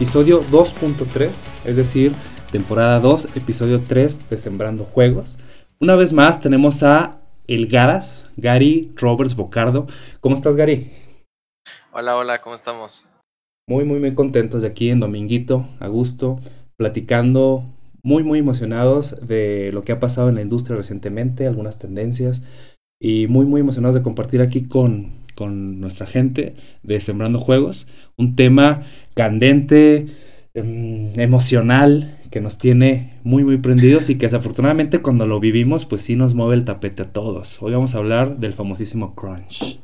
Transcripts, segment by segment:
episodio 2.3, es decir, temporada 2, episodio 3 de Sembrando Juegos. Una vez más tenemos a el Garas, Gary Roberts Bocardo. ¿Cómo estás, Gary? Hola, hola, ¿cómo estamos? Muy, muy, muy contentos de aquí en Dominguito, a gusto, platicando, muy, muy emocionados de lo que ha pasado en la industria recientemente, algunas tendencias, y muy, muy emocionados de compartir aquí con, con nuestra gente de Sembrando Juegos, un tema candente, em, emocional, que nos tiene muy, muy prendidos y que desafortunadamente cuando lo vivimos, pues sí nos mueve el tapete a todos. Hoy vamos a hablar del famosísimo crunch.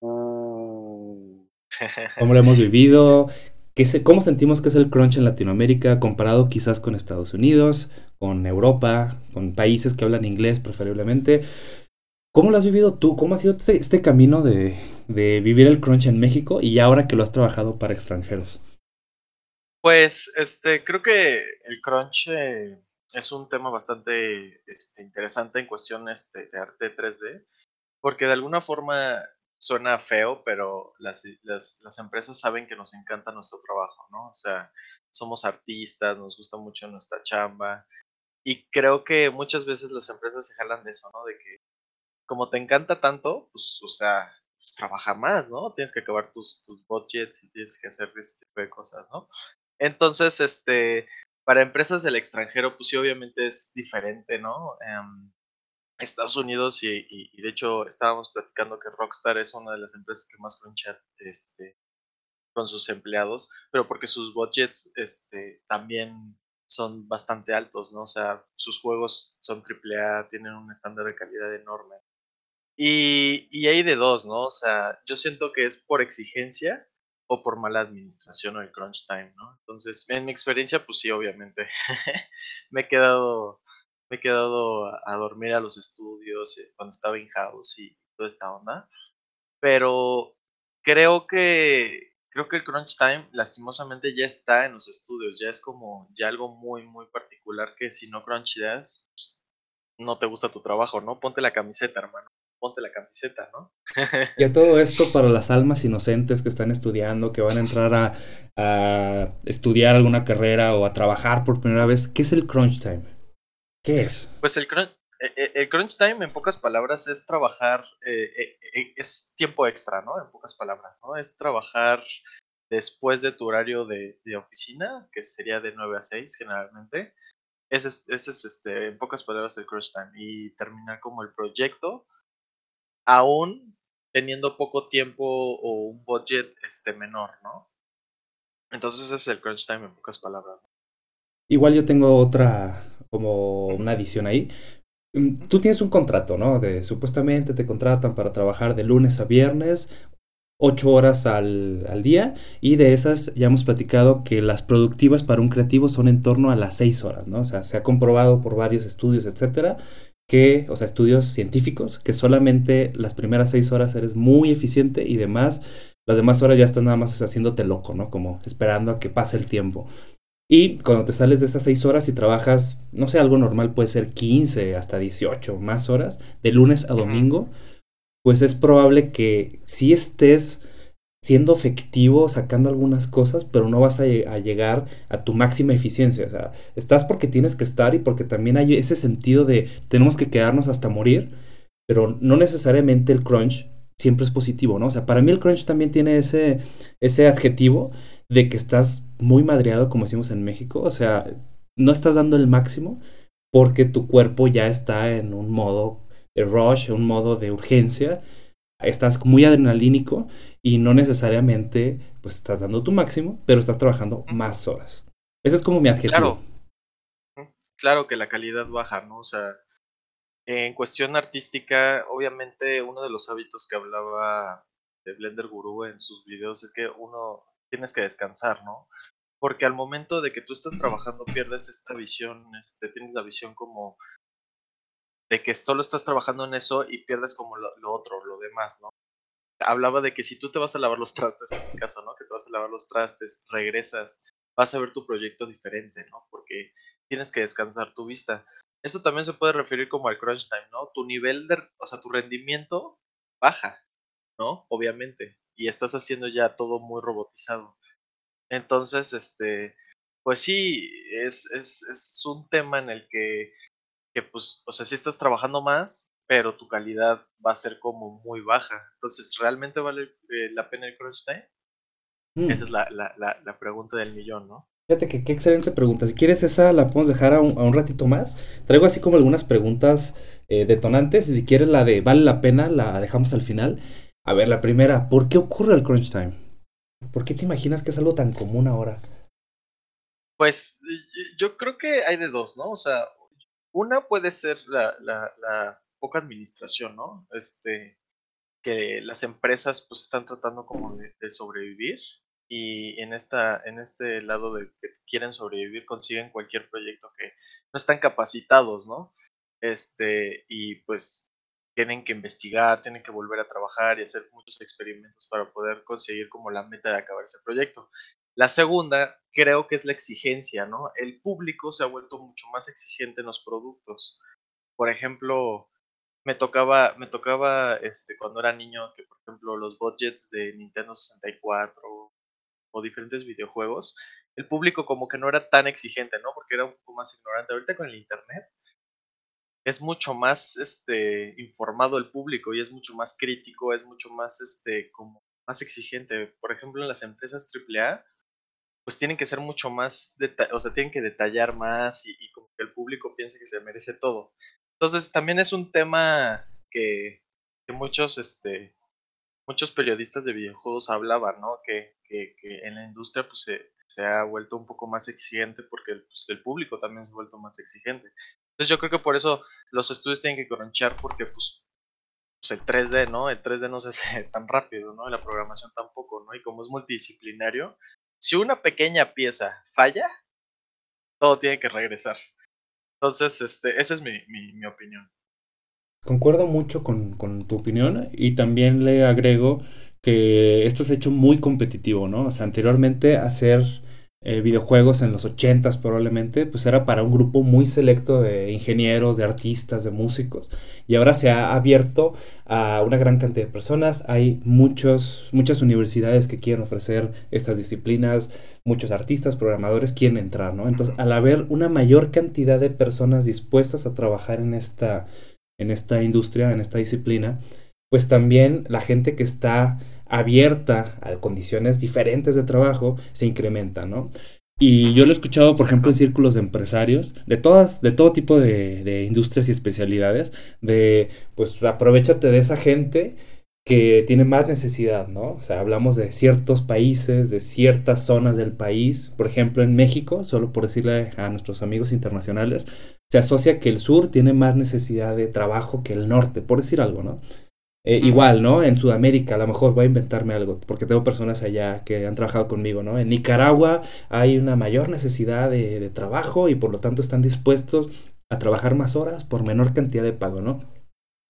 ¿Cómo lo hemos vivido? ¿Qué se, ¿Cómo sentimos que es el crunch en Latinoamérica comparado quizás con Estados Unidos, con Europa, con países que hablan inglés preferiblemente? ¿Cómo lo has vivido tú? ¿Cómo ha sido este, este camino de, de, vivir el crunch en México y ahora que lo has trabajado para extranjeros? Pues, este, creo que el crunch eh, es un tema bastante este, interesante en cuestión este, de arte 3D, porque de alguna forma suena feo, pero las, las, las, empresas saben que nos encanta nuestro trabajo, ¿no? O sea, somos artistas, nos gusta mucho nuestra chamba, y creo que muchas veces las empresas se jalan de eso, ¿no? De que como te encanta tanto, pues, o sea, pues, trabaja más, ¿no? Tienes que acabar tus, tus budgets y tienes que hacer este tipo de cosas, ¿no? Entonces, este, para empresas del extranjero, pues sí, obviamente es diferente, ¿no? Um, Estados Unidos y, y, de hecho estábamos platicando que Rockstar es una de las empresas que más chat este, con sus empleados, pero porque sus budgets este, también son bastante altos, ¿no? O sea, sus juegos son AAA, tienen un estándar de calidad enorme. Y, y hay de dos, ¿no? O sea, yo siento que es por exigencia o por mala administración o el crunch time, ¿no? Entonces, en mi experiencia, pues sí, obviamente, me he quedado, me he quedado a, dormir a los estudios eh, cuando estaba in house y toda esta onda, pero creo que creo que el crunch time lastimosamente ya está en los estudios, ya es como ya algo muy muy particular que si no cruncheas, pues, no te gusta tu trabajo, ¿no? Ponte la camiseta, hermano ponte la camiseta, ¿no? y a todo esto para las almas inocentes que están estudiando, que van a entrar a, a, estudiar alguna carrera o a trabajar por primera vez, ¿qué es el crunch time? ¿Qué es? Pues el crunch, eh, eh, el crunch time, en pocas palabras, es trabajar, eh, es tiempo extra, ¿no? En pocas palabras, ¿no? Es trabajar después de tu horario de, de oficina, que sería de 9 a 6 generalmente. Ese es, ese es este, en pocas palabras, el crunch time. Y terminar como el proyecto aún teniendo poco tiempo o un budget este, menor, ¿no? Entonces es el crunch time en pocas palabras. Igual yo tengo otra, como una adición ahí. Mm, tú tienes un contrato, ¿no? De supuestamente te contratan para trabajar de lunes a viernes, ocho horas al, al, día, y de esas ya hemos platicado que las productivas para un creativo son en torno a las seis horas, ¿no? O sea, se ha comprobado por varios estudios, etcétera, que, o sea, estudios científicos, que solamente las primeras seis horas eres muy eficiente y demás, las demás horas ya están nada más haciéndote loco, ¿no? Como esperando a que pase el tiempo. Y cuando te sales de esas seis horas y trabajas, no sé, algo normal puede ser 15 hasta 18 más horas, de lunes a domingo, pues es probable que si estés siendo efectivo, sacando algunas cosas, pero no vas a, llegar a tu máxima eficiencia. O sea, estás porque tienes que estar y porque también hay ese sentido de tenemos que quedarnos hasta morir, pero no necesariamente el crunch siempre es positivo, ¿no? O sea, para mí el crunch también tiene ese, ese adjetivo de que estás muy madreado, como decimos en México, o sea, no estás dando el máximo porque tu cuerpo ya está en un modo de rush, en un modo de urgencia, estás muy adrenalínico y no necesariamente pues estás dando tu máximo, pero estás trabajando más horas. Ese es como mi adjetivo. Claro. Claro que la calidad baja, ¿no? O sea, en cuestión artística, obviamente uno de los hábitos que hablaba de Blender Guru en sus videos es que uno tienes que descansar, ¿no? Porque al momento de que tú estás trabajando pierdes esta visión, este, tienes la visión como de que solo estás trabajando en eso y pierdes como lo, otro, lo demás, ¿no? hablaba de que si tú te vas a lavar los trastes, en mi caso, ¿no? Que te vas a lavar los trastes, regresas, vas a ver tu proyecto diferente, ¿no? Porque tienes que descansar tu vista. Eso también se puede referir como al crunch time, ¿no? Tu nivel de, o sea, tu rendimiento baja, ¿no? Obviamente. Y estás haciendo ya todo muy robotizado. Entonces, este, pues sí, es, es, es un tema en el que, que, pues, o sea, sí estás trabajando más, pero tu calidad va a ser como muy baja. Entonces, ¿realmente vale eh, la pena el crunch time? Esa es Mm, la, la, la, la pregunta del millón, ¿no? Fíjate que qué excelente pregunta. Si quieres esa la podemos dejar a un, a un ratito más. Traigo así como algunas preguntas eh, detonantes y si quieres la de vale la pena la dejamos al final. A ver, la primera, ¿por qué ocurre el crunch time? ¿Por qué te imaginas que es algo tan común ahora? Pues yo creo que hay de dos, ¿no? O sea, una puede ser la, la, poca administración, ¿no? Este, que las empresas pues están tratando como de, de sobrevivir y en esta en este lado de que quieren sobrevivir consiguen cualquier proyecto que no están capacitados, ¿no? Este, y pues tienen que investigar, tienen que volver a trabajar y hacer muchos experimentos para poder conseguir como la meta de acabar ese proyecto. La segunda, creo que es la exigencia, ¿no? El público se ha vuelto mucho más exigente en los productos. Por ejemplo, me tocaba, me tocaba, este, cuando era niño, que por ejemplo los budgets de Nintendo 64 o diferentes videojuegos, el público como que no era tan exigente, ¿no? Porque era un poco más ignorante. Ahorita con el internet es mucho más, este, informado el público y es mucho más crítico, es mucho más, este, como más exigente. Por ejemplo, en las empresas triple A pues tienen que ser mucho más, o sea, tienen que detallar más y como que el público piense que se merece todo. Entonces, también es un tema que que muchos, este, muchos periodistas de videojuegos hablaban, ¿no? Que que que en la industria, pues, se se ha vuelto un poco más exigente porque, pues, el público también se ha vuelto más exigente. Entonces, yo creo que por eso los estudios tienen que crunchear porque, pues pues, el 3D, ¿no? El 3D no se hace tan rápido, ¿no? Y la programación tampoco, ¿no? Y como es multidisciplinario, si una pequeña pieza falla, todo tiene que regresar. Entonces, este, esa es mi, mi, opinión. Concuerdo mucho con, con tu opinión y también le agrego que esto se ha hecho muy competitivo, ¿no? O sea, anteriormente hacer eh, videojuegos en los ochentas probablemente, pues era para un grupo muy selecto de ingenieros, de artistas, de músicos, y ahora se ha abierto a una gran cantidad de personas. Hay muchos, muchas universidades que quieren ofrecer estas disciplinas, muchos artistas, programadores quieren entrar, ¿no? Entonces, al haber una mayor cantidad de personas dispuestas a trabajar en esta en esta industria, en esta disciplina, pues también la gente que está abierta a condiciones diferentes de trabajo se incrementa, ¿no? Y yo lo he escuchado, por ejemplo, en círculos de empresarios, de todas, de todo tipo de, de industrias y especialidades, de pues aprovechate de esa gente que tiene más necesidad, ¿no? O sea, hablamos de ciertos países, de ciertas zonas del país, por ejemplo, en México, solo por decirle a nuestros amigos internacionales, se asocia que el sur tiene más necesidad de trabajo que el norte, por decir algo, ¿no? Eh, igual, ¿no? En Sudamérica, a lo mejor voy a inventarme algo, porque tengo personas allá que han trabajado conmigo, ¿no? En Nicaragua hay una mayor necesidad de, de trabajo y por lo tanto están dispuestos a trabajar más horas por menor cantidad de pago, ¿no?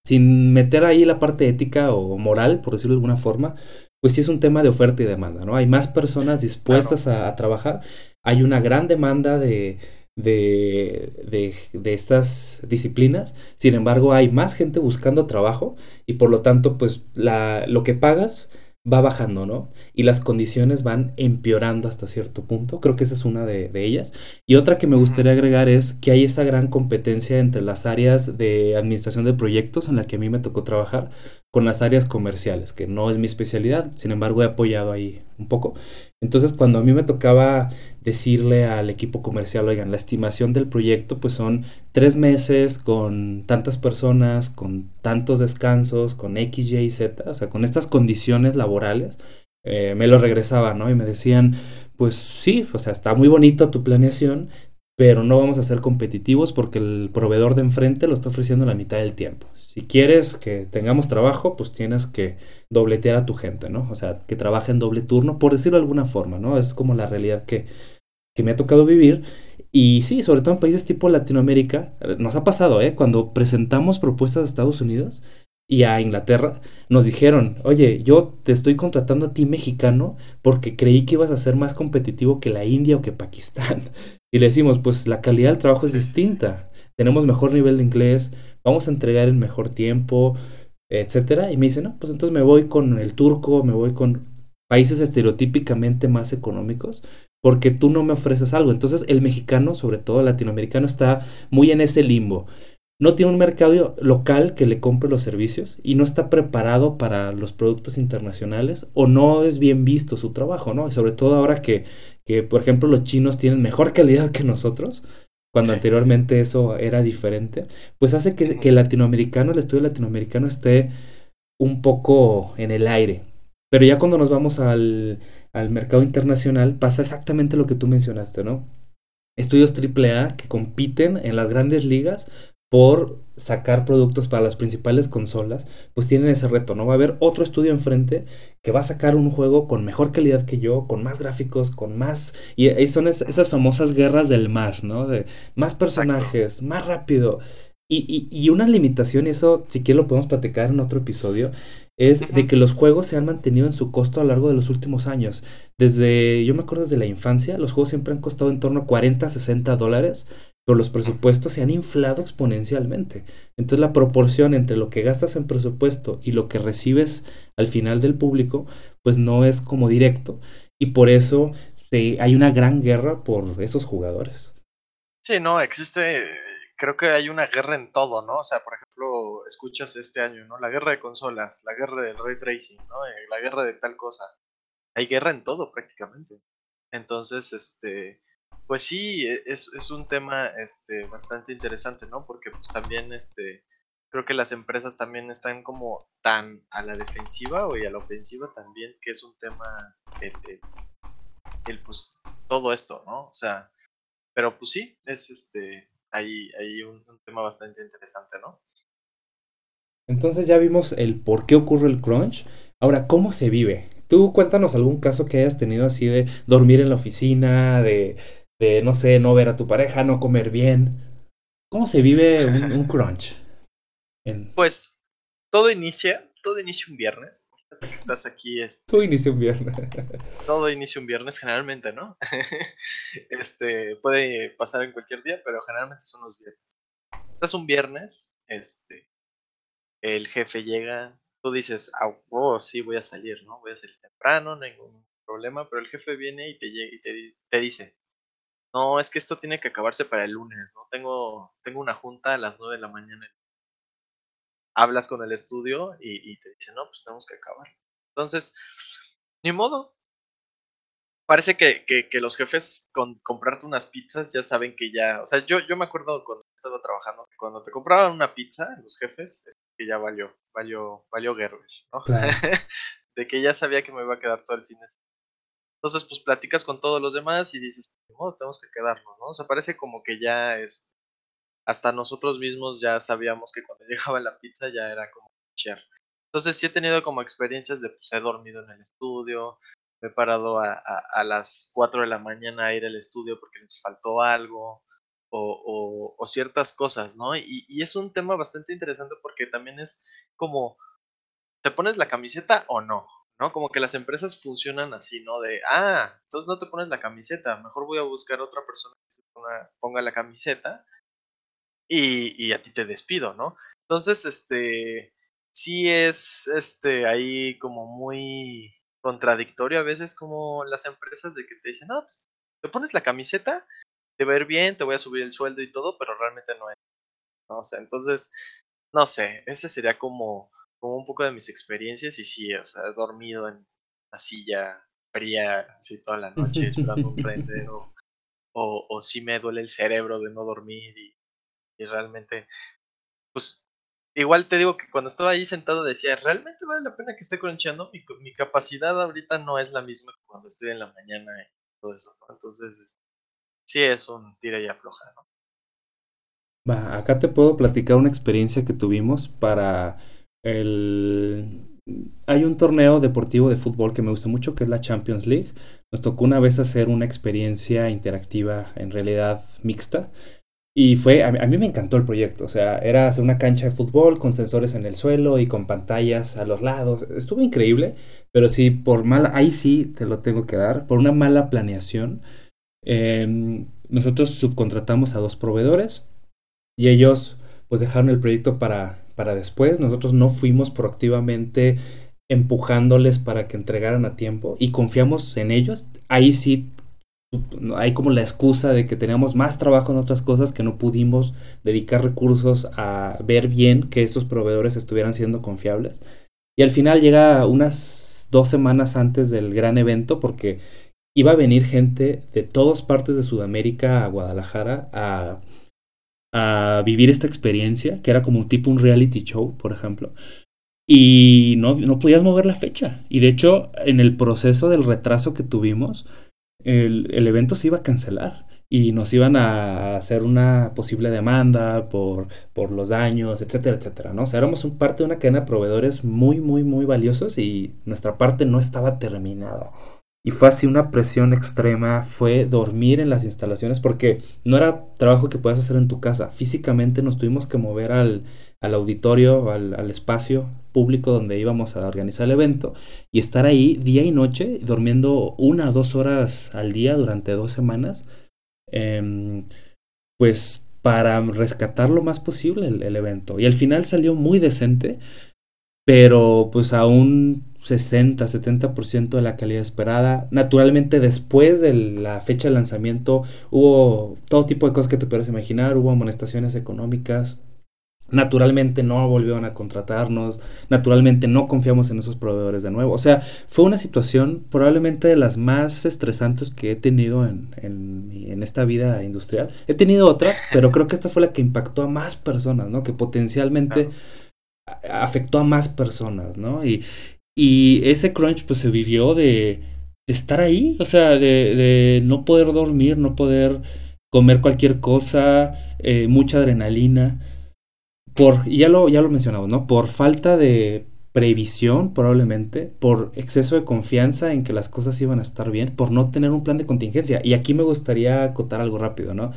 Sin meter ahí la parte ética o moral, por decirlo de alguna forma, pues sí es un tema de oferta y demanda, ¿no? Hay más personas Claro. dispuestas a, a trabajar, hay una gran demanda de, de, de, de estas disciplinas, sin embargo hay más gente buscando trabajo y por lo tanto pues la, lo que pagas va bajando, ¿no? Y las condiciones van empeorando hasta cierto punto. Creo que esa es una de, de ellas. Y otra que me gustaría agregar es que hay esa gran competencia entre las áreas de administración de proyectos en la que a mí me tocó trabajar con las áreas comerciales, que no es mi especialidad, sin embargo he apoyado ahí un poco. Entonces cuando a mí me tocaba decirle al equipo comercial, oigan, la estimación del proyecto pues son tres meses con tantas personas, con tantos descansos, con X, Y, Z, o sea, con estas condiciones laborales, eh, me lo regresaba, ¿no? Y me decían, pues sí, o sea, está muy bonito tu planeación, pero no vamos a ser competitivos porque el proveedor de enfrente lo está ofreciendo la mitad del tiempo. Si quieres que tengamos trabajo, pues tienes que dobletear a tu gente, ¿no? O sea, que trabaje en doble turno, por decirlo de alguna forma, ¿no? Es como la realidad que, que me ha tocado vivir. Y sí, sobre todo en países tipo Latinoamérica, nos ha pasado, ¿eh? Cuando presentamos propuestas a Estados Unidos y a Inglaterra, nos dijeron, oye, yo te estoy contratando a ti mexicano porque creí que ibas a ser más competitivo que la India o que Pakistán. Y le decimos, pues la calidad del trabajo es distinta, tenemos mejor nivel de inglés, vamos a entregar en mejor tiempo, etcétera. Y me dice, no, pues entonces me voy con el turco, me voy con... países estereotípicamente más económicos porque tú no me ofreces algo. Entonces el mexicano, sobre todo el latinoamericano, está muy en ese limbo. No tiene un mercado local que le compre los servicios y no está preparado para los productos internacionales o no es bien visto su trabajo, ¿no? Y sobre todo ahora que, que por ejemplo, los chinos tienen mejor calidad que nosotros, cuando anteriormente eso era diferente, pues hace que, que el latinoamericano, el estudio latinoamericano esté un poco en el aire. Pero ya cuando nos vamos al, al mercado internacional, pasa exactamente lo que tú mencionaste, ¿no? Estudios AAA que compiten en las grandes ligas por sacar productos para las principales consolas, pues tienen ese reto, ¿no? Va a haber otro estudio enfrente que va a sacar un juego con mejor calidad que yo, con más gráficos, con más... Y ahí son esas famosas guerras del más, ¿no? De más personajes, más rápido. Y, y, y, una limitación, y eso si quieres lo podemos platicar en otro episodio, es de que los juegos se han mantenido en su costo a lo largo de los últimos años. Desde, yo me acuerdo desde la infancia, los juegos siempre han costado en torno a 40, 60 dólares, pero los presupuestos se han inflado exponencialmente. Entonces la proporción entre lo que gastas en presupuesto y lo que recibes al final del público, pues no es como directo. Y por eso hay una gran guerra por esos jugadores. Sí, no, existe creo que hay una guerra en todo, ¿no? O sea, por ejemplo, escuchas este año, ¿no? La guerra de consolas, la guerra del ray tracing, ¿no? Eh, la guerra de tal cosa. Hay guerra en todo prácticamente. Entonces, este, pues sí, e, es, es un tema este, bastante interesante, ¿no? Porque pues también, este, creo que las empresas también están como tan a la defensiva o y a la ofensiva también, que es un tema, el, el pues, todo esto, ¿no? O sea, pero pues sí, es este, hay, hay un, tema bastante interesante, ¿no? Entonces ya vimos el por qué ocurre el crunch. Ahora, ¿cómo se vive? Tú cuéntanos algún caso que hayas tenido así de dormir en la oficina, de, de no sé, no ver a tu pareja, no comer bien. ¿Cómo se vive un, crunch? Pues todo inicia, todo inicia un viernes estás aquí. Este, todo inicia un viernes. todo inicia un viernes, generalmente, ¿no? este, puede pasar en cualquier día, pero generalmente son los viernes. Estás un viernes, este, el jefe llega, tú dices, ah, oh, sí, voy a salir, ¿no? Voy a salir temprano, no hay ningún problema, pero el jefe viene y te, y te, te dice, no, es que esto tiene que acabarse para el lunes, ¿no? Tengo, tengo una junta a las 9 de la mañana hablas con el estudio y, te dicen, no, pues tenemos que acabar. Entonces, ni modo. Parece que, que, los jefes con comprarte unas pizzas ya saben que ya, o sea, yo, yo me acuerdo cuando estaba trabajando que cuando te compraban una pizza, los jefes, es que ya valió, valió, valió Gerber, ¿no? de que ya sabía que me iba a quedar todo el fin de semana. Entonces, pues platicas con todos los demás y dices, ni modo, tenemos que quedarnos, ¿no? O sea, parece como que ya es, hasta nosotros mismos ya sabíamos que cuando llegaba la pizza ya era como share. Entonces sí he tenido como experiencias de, pues he dormido en el estudio, me he parado a, a, las 4 de la mañana a ir al estudio porque les faltó algo, o, o, ciertas cosas, ¿no? Y, y, es un tema bastante interesante porque también es como, ¿te pones la camiseta o no? ¿No? Como que las empresas funcionan así, ¿no? De, ah, entonces no te pones la camiseta, mejor voy a buscar otra persona que se ponga la camiseta y, a ti te despido, ¿no? Entonces, este, sí es, este, ahí como muy contradictorio a veces como las empresas de que te dicen, no, pues te pones la camiseta, te va a ir bien, te voy a subir el sueldo y todo, pero realmente no es. No sé, entonces, no sé, ese sería como, como un poco de mis experiencias y sí, o sea, he dormido en la silla fría así toda la noche esperando un render o, o, o sí me duele el cerebro de no dormir y y realmente, pues, igual te digo que cuando estaba ahí sentado decía, ¿realmente vale la pena que esté croncheando? Mi, capacidad ahorita no es la misma que cuando estoy en la mañana y todo eso. Entonces, sí es un tira y afloja, ¿no? Va, acá te puedo platicar una experiencia que tuvimos para el... Hay un torneo deportivo de fútbol que me gusta mucho, que es la Champions League. Nos tocó una vez hacer una experiencia interactiva en realidad mixta y fue, a mí, me encantó el proyecto, o sea, era hacer una cancha de fútbol con sensores en el suelo y con pantallas a los lados. Estuvo increíble, pero sí, por mala, ahí sí te lo tengo que dar, por una mala planeación. Em, nosotros subcontratamos a dos proveedores y ellos pues dejaron el proyecto para, para después. Nosotros no fuimos proactivamente empujándoles para que entregaran a tiempo y confiamos en ellos, ahí sí hay como la excusa de que teníamos más trabajo en otras cosas que no pudimos dedicar recursos a ver bien que estos proveedores estuvieran siendo confiables. Y al final llega unas dos semanas antes del gran evento porque iba a venir gente de todas partes de Sudamérica a Guadalajara a, vivir esta experiencia, que era como un tipo un reality show, por ejemplo. Y no, no podías mover la fecha. Y de hecho, en el proceso del retraso que tuvimos, el, el, evento se iba a cancelar y nos iban a hacer una posible demanda por, por los daños, etcétera, etcétera, ¿no? O sea, éramos un parte de una cadena de proveedores muy, muy, muy valiosos y nuestra parte no estaba terminada. Y fue así una presión extrema, fue dormir en las instalaciones porque no era trabajo que puedas hacer en tu casa. Físicamente nos tuvimos que mover al, al auditorio, al, espacio público donde íbamos a organizar el evento y estar ahí día y noche, durmiendo una o dos horas al día durante dos semanas, eh, pues para rescatar lo más posible el, el evento. Y al final salió muy decente, pero pues aún 60, 70% de la calidad esperada. Naturalmente después de la fecha de lanzamiento hubo todo tipo de cosas que te puedes imaginar, hubo amonestaciones económicas. Naturalmente no volvieron a contratarnos, naturalmente no confiamos en esos proveedores de nuevo. O sea, fue una situación probablemente de las más estresantes que he tenido en, en, en esta vida industrial. He tenido otras, pero creo que esta fue la que impactó a más personas, ¿no? Que potencialmente... afectó a más personas, ¿no? Y, y ese crunch pues se vivió de, de estar ahí, o sea, de, de, no poder dormir, no poder comer cualquier cosa, eh, mucha adrenalina. Por, ya lo, ya lo mencionamos, ¿no? Por falta de previsión, probablemente, por exceso de confianza en que las cosas iban a estar bien, por no tener un plan de contingencia. Y aquí me gustaría acotar algo rápido, ¿no?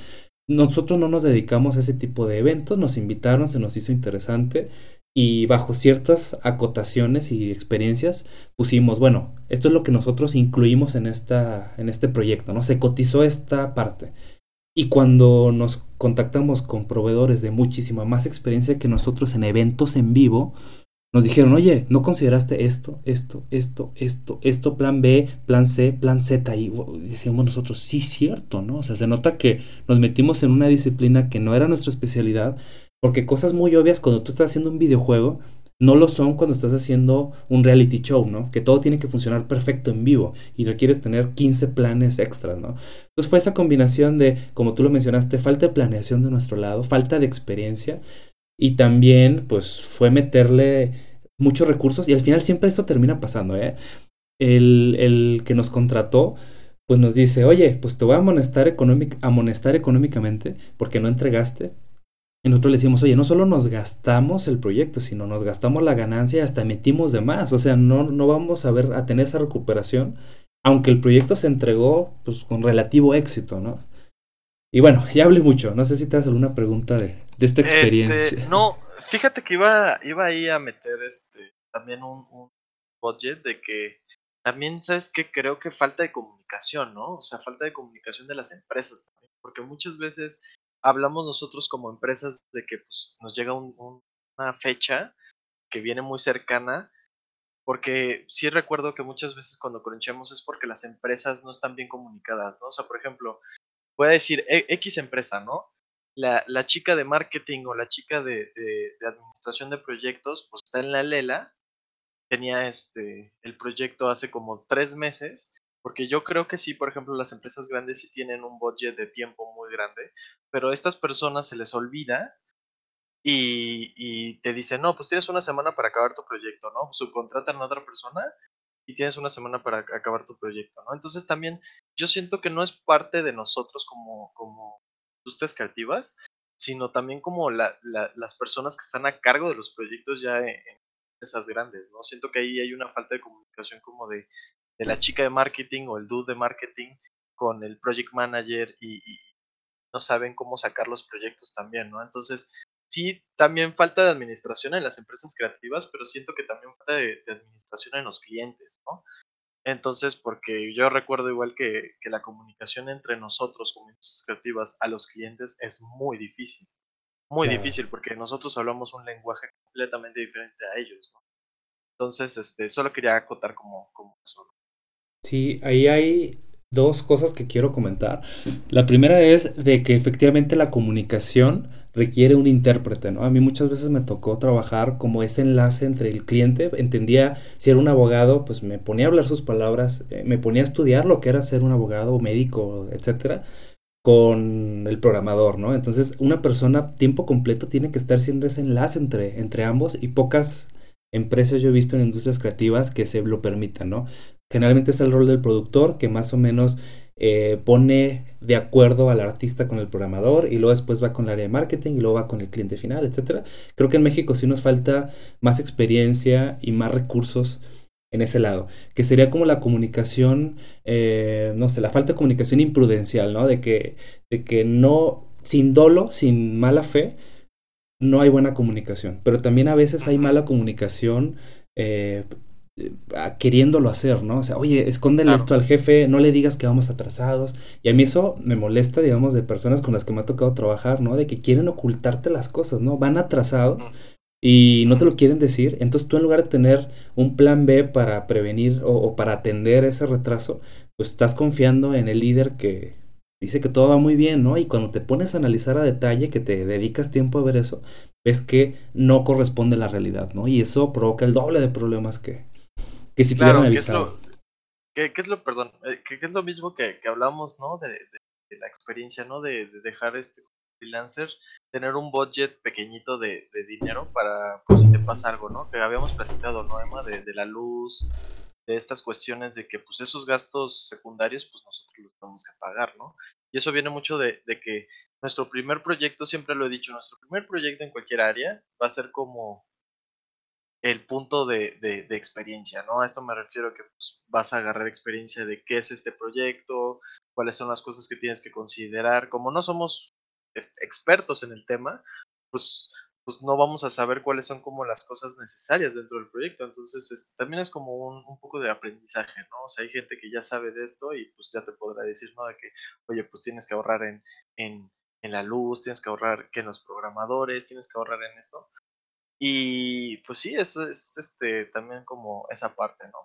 Nosotros no nos dedicamos a ese tipo de eventos, nos invitaron, se nos hizo interesante y bajo ciertas acotaciones y experiencias pusimos, bueno, esto es lo que nosotros incluimos en, esta, en este proyecto, ¿no? Se cotizó esta parte. Y cuando nos contactamos con proveedores de muchísima más experiencia que nosotros en eventos en vivo, nos dijeron, oye, ¿no consideraste esto, esto, esto, esto, esto, plan B, plan C, plan Z? Y decíamos nosotros, sí, cierto, ¿no? O sea, se nota que nos metimos en una disciplina que no era nuestra especialidad, porque cosas muy obvias cuando tú estás haciendo un videojuego no lo son cuando estás haciendo un reality show, ¿no? Que todo tiene que funcionar perfecto en vivo y requieres tener 15 planes extras, ¿no? Entonces fue esa combinación de, como tú lo mencionaste, falta de planeación de nuestro lado, falta de experiencia y también pues fue meterle muchos recursos y al final siempre esto termina pasando, ¿eh? El, el que nos contrató pues nos dice, oye, pues te voy a amonestar, amonestar económicamente porque no entregaste, y nosotros le decimos, oye, no solo nos gastamos el proyecto, sino nos gastamos la ganancia y hasta metimos de más. O sea, no, no vamos a ver a tener esa recuperación, aunque el proyecto se entregó pues, con relativo éxito, ¿no? Y bueno, ya hablé mucho. No sé si te das alguna pregunta de, de esta este, experiencia. Este, no, fíjate que iba, iba ahí a meter este también un, un budget de que también, ¿sabes que Creo que falta de comunicación, ¿no? O sea, falta de comunicación de las empresas también. Porque muchas veces hablamos nosotros como empresas de que pues, nos llega un, un, una fecha que viene muy cercana, porque sí recuerdo que muchas veces cuando cronchemos es porque las empresas no están bien comunicadas, ¿no? O sea, por ejemplo, voy a decir e, X empresa, ¿no? La, la, chica de marketing o la chica de, de, de, administración de proyectos, pues está en la Lela, tenía este, el proyecto hace como tres meses porque yo creo que sí, por ejemplo, las empresas grandes sí tienen un budget de tiempo muy grande, pero a estas personas se les olvida y, te dicen, no, pues tienes una semana para acabar tu proyecto, ¿no? Subcontratan a otra persona y tienes una semana para acabar tu proyecto, ¿no? Entonces también yo siento que no es parte de nosotros como, como industrias creativas, sino también como la, la, las personas que están a cargo de los proyectos ya en, en empresas grandes, ¿no? Siento que ahí hay una falta de comunicación como de, de la chica de marketing o el dude de marketing con el project manager y, y, no saben cómo sacar los proyectos también, ¿no? Entonces, sí, también falta de administración en las empresas creativas, pero siento que también falta de, de administración en los clientes, ¿no? Entonces, porque yo recuerdo igual que, que la comunicación entre nosotros como empresas creativas a los clientes es muy difícil. Muy claro. difícil, porque nosotros hablamos un lenguaje completamente diferente a ellos, ¿no? Entonces, este, solo quería acotar como, como eso. Sí, ahí hay dos cosas que quiero comentar. La primera es de que efectivamente la comunicación requiere un intérprete, ¿no? A mí muchas veces me tocó trabajar como ese enlace entre el cliente, entendía si era un abogado, pues me ponía a hablar sus palabras, eh, me ponía a estudiar lo que era ser un abogado, médico, etcétera, con el programador, ¿no? Entonces, una persona tiempo completo tiene que estar siendo ese enlace entre, entre ambos y pocas empresas yo he visto en industrias creativas que se lo permitan, ¿no? Generalmente es el rol del productor que más o menos eh, pone de acuerdo al artista con el programador y luego después va con el área de marketing y luego va con el cliente final, etc. Creo que en México sí nos falta más experiencia y más recursos en ese lado, que sería como la comunicación, eh, no sé, la falta de comunicación imprudencial, ¿no? De que, de que no, sin dolo, sin mala fe, no hay buena comunicación, pero también a veces hay mala comunicación eh, queriéndolo hacer, ¿no? O sea, oye, escóndele esto al jefe, no le digas que vamos atrasados. Y a mí eso me molesta, digamos, de personas con las que me ha tocado trabajar, ¿no? De que quieren ocultarte las cosas, ¿no? Van atrasados y no te lo quieren decir. Entonces tú en lugar de tener un plan B para prevenir o, o para atender ese retraso, pues estás confiando en el líder que dice que todo va muy bien, ¿no? Y cuando te pones a analizar a detalle, que te dedicas tiempo a ver eso, ves que no corresponde a la realidad, ¿no? Y eso provoca el doble de problemas que, que si claro, tuvieran avisado. ¿qué es, lo, es lo, perdón, eh, que, es lo mismo que, que hablamos, ¿no? De, de, la experiencia, ¿no? De, de, dejar este freelancer, tener un budget pequeñito de, dinero para, pues, si te pasa algo, ¿no? Que habíamos platicado, ¿no, Emma? De, de la luz, de estas cuestiones de que pues esos gastos secundarios pues nosotros los tenemos que pagar, ¿no? Y eso viene mucho de, que nuestro primer proyecto, siempre lo he dicho, nuestro primer proyecto en cualquier área va a ser como el punto de, de, experiencia, ¿no? A esto me refiero que pues, vas a agarrar experiencia de qué es este proyecto, cuáles son las cosas que tienes que considerar. Como no somos expertos en el tema, pues pues no vamos a saber cuáles son como las cosas necesarias dentro del proyecto. Entonces, este, también es como un, poco de aprendizaje, ¿no? O sea, hay gente que ya sabe de esto y pues ya te podrá decir, ¿no? De que, oye, pues tienes que ahorrar en, en, en la luz, tienes que ahorrar que en los programadores, tienes que ahorrar en esto. Y pues sí, eso es este, también como esa parte, ¿no?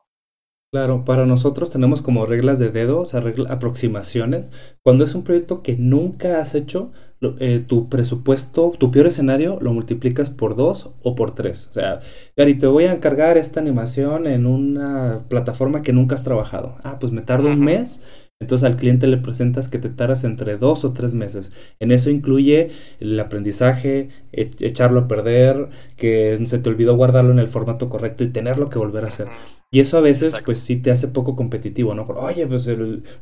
Claro, para nosotros tenemos como reglas de dedo, o sea, aproximaciones. Cuando es un proyecto que nunca has hecho, eh, tu presupuesto, tu peor escenario, lo multiplicas por dos o por tres. O sea, Gary, te voy a encargar esta animación en una plataforma que nunca has trabajado. Ah, pues me tardo un mes. Entonces al cliente le presentas que te tardas entre dos o tres meses. En eso incluye el aprendizaje, e-, echarlo a perder, que se te olvidó guardarlo en el formato correcto y tenerlo que volver a hacer. Y eso a veces, pues sí te hace poco competitivo, ¿no? Oye, pues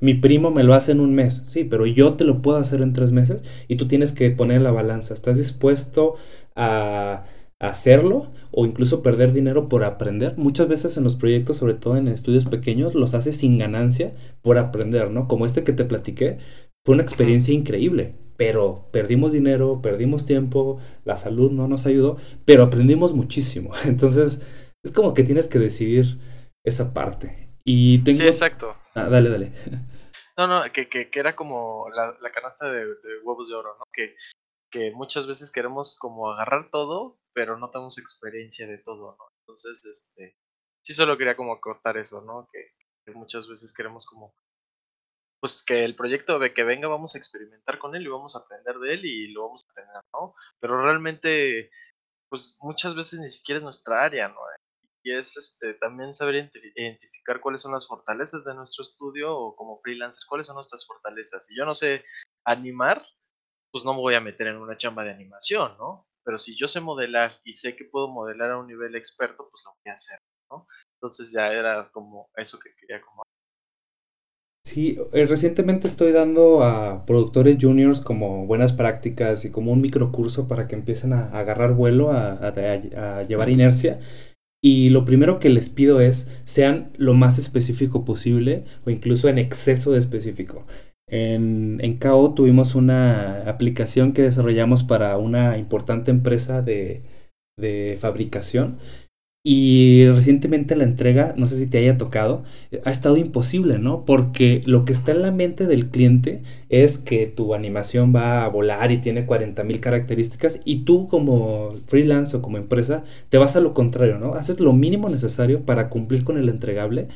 mi primo me lo hace en un mes. Sí, pero yo te lo puedo hacer en tres meses y tú tienes que poner la balanza. ¿Estás dispuesto a, hacerlo o incluso perder dinero por aprender? Muchas veces en los proyectos, sobre todo en estudios pequeños, los haces sin ganancia por aprender, ¿no? Como este que te platiqué, fue una experiencia increíble, pero perdimos dinero, perdimos tiempo, la salud no nos ayudó, pero aprendimos muchísimo. Entonces, es como que tienes que decidir esa parte. Y tengo... Sí, exacto. Ah, dale, dale. No, no, que, que, que era como la, la canasta de, huevos de oro, ¿no? Que, que muchas veces queremos como agarrar todo, pero no tenemos experiencia de todo, ¿no? Entonces, este, sí solo quería como cortar eso, ¿no? Que, muchas veces queremos como, pues que el proyecto de que venga vamos a experimentar con él y vamos a aprender de él y lo vamos a tener, ¿no? Pero realmente, pues muchas veces ni siquiera es nuestra área, ¿no? y es este también saber identificar cuáles son las fortalezas de nuestro estudio o como freelancer, cuáles son nuestras fortalezas. Si yo no sé animar, pues no me voy a meter en una chamba de animación, ¿no? Pero si yo sé modelar y sé que puedo modelar a un nivel experto, pues lo voy a hacer, ¿no? Entonces ya era como eso que quería como Sí, eh, recientemente estoy dando a productores juniors como buenas prácticas y como un microcurso para que empiecen a, agarrar vuelo, a, a, llevar inercia. Y lo primero que les pido es sean lo más específico posible o incluso en exceso de específico. En, en KO tuvimos una aplicación que desarrollamos para una importante empresa de, de fabricación Y recientemente la entrega, no sé si te haya tocado, eh, ha estado imposible, ¿no? Porque lo que está en la mente del cliente es que tu animación va a volar y tiene 40 mil características y tú como freelance o como empresa te vas a lo contrario, ¿no? Haces lo mínimo necesario para cumplir con el entregable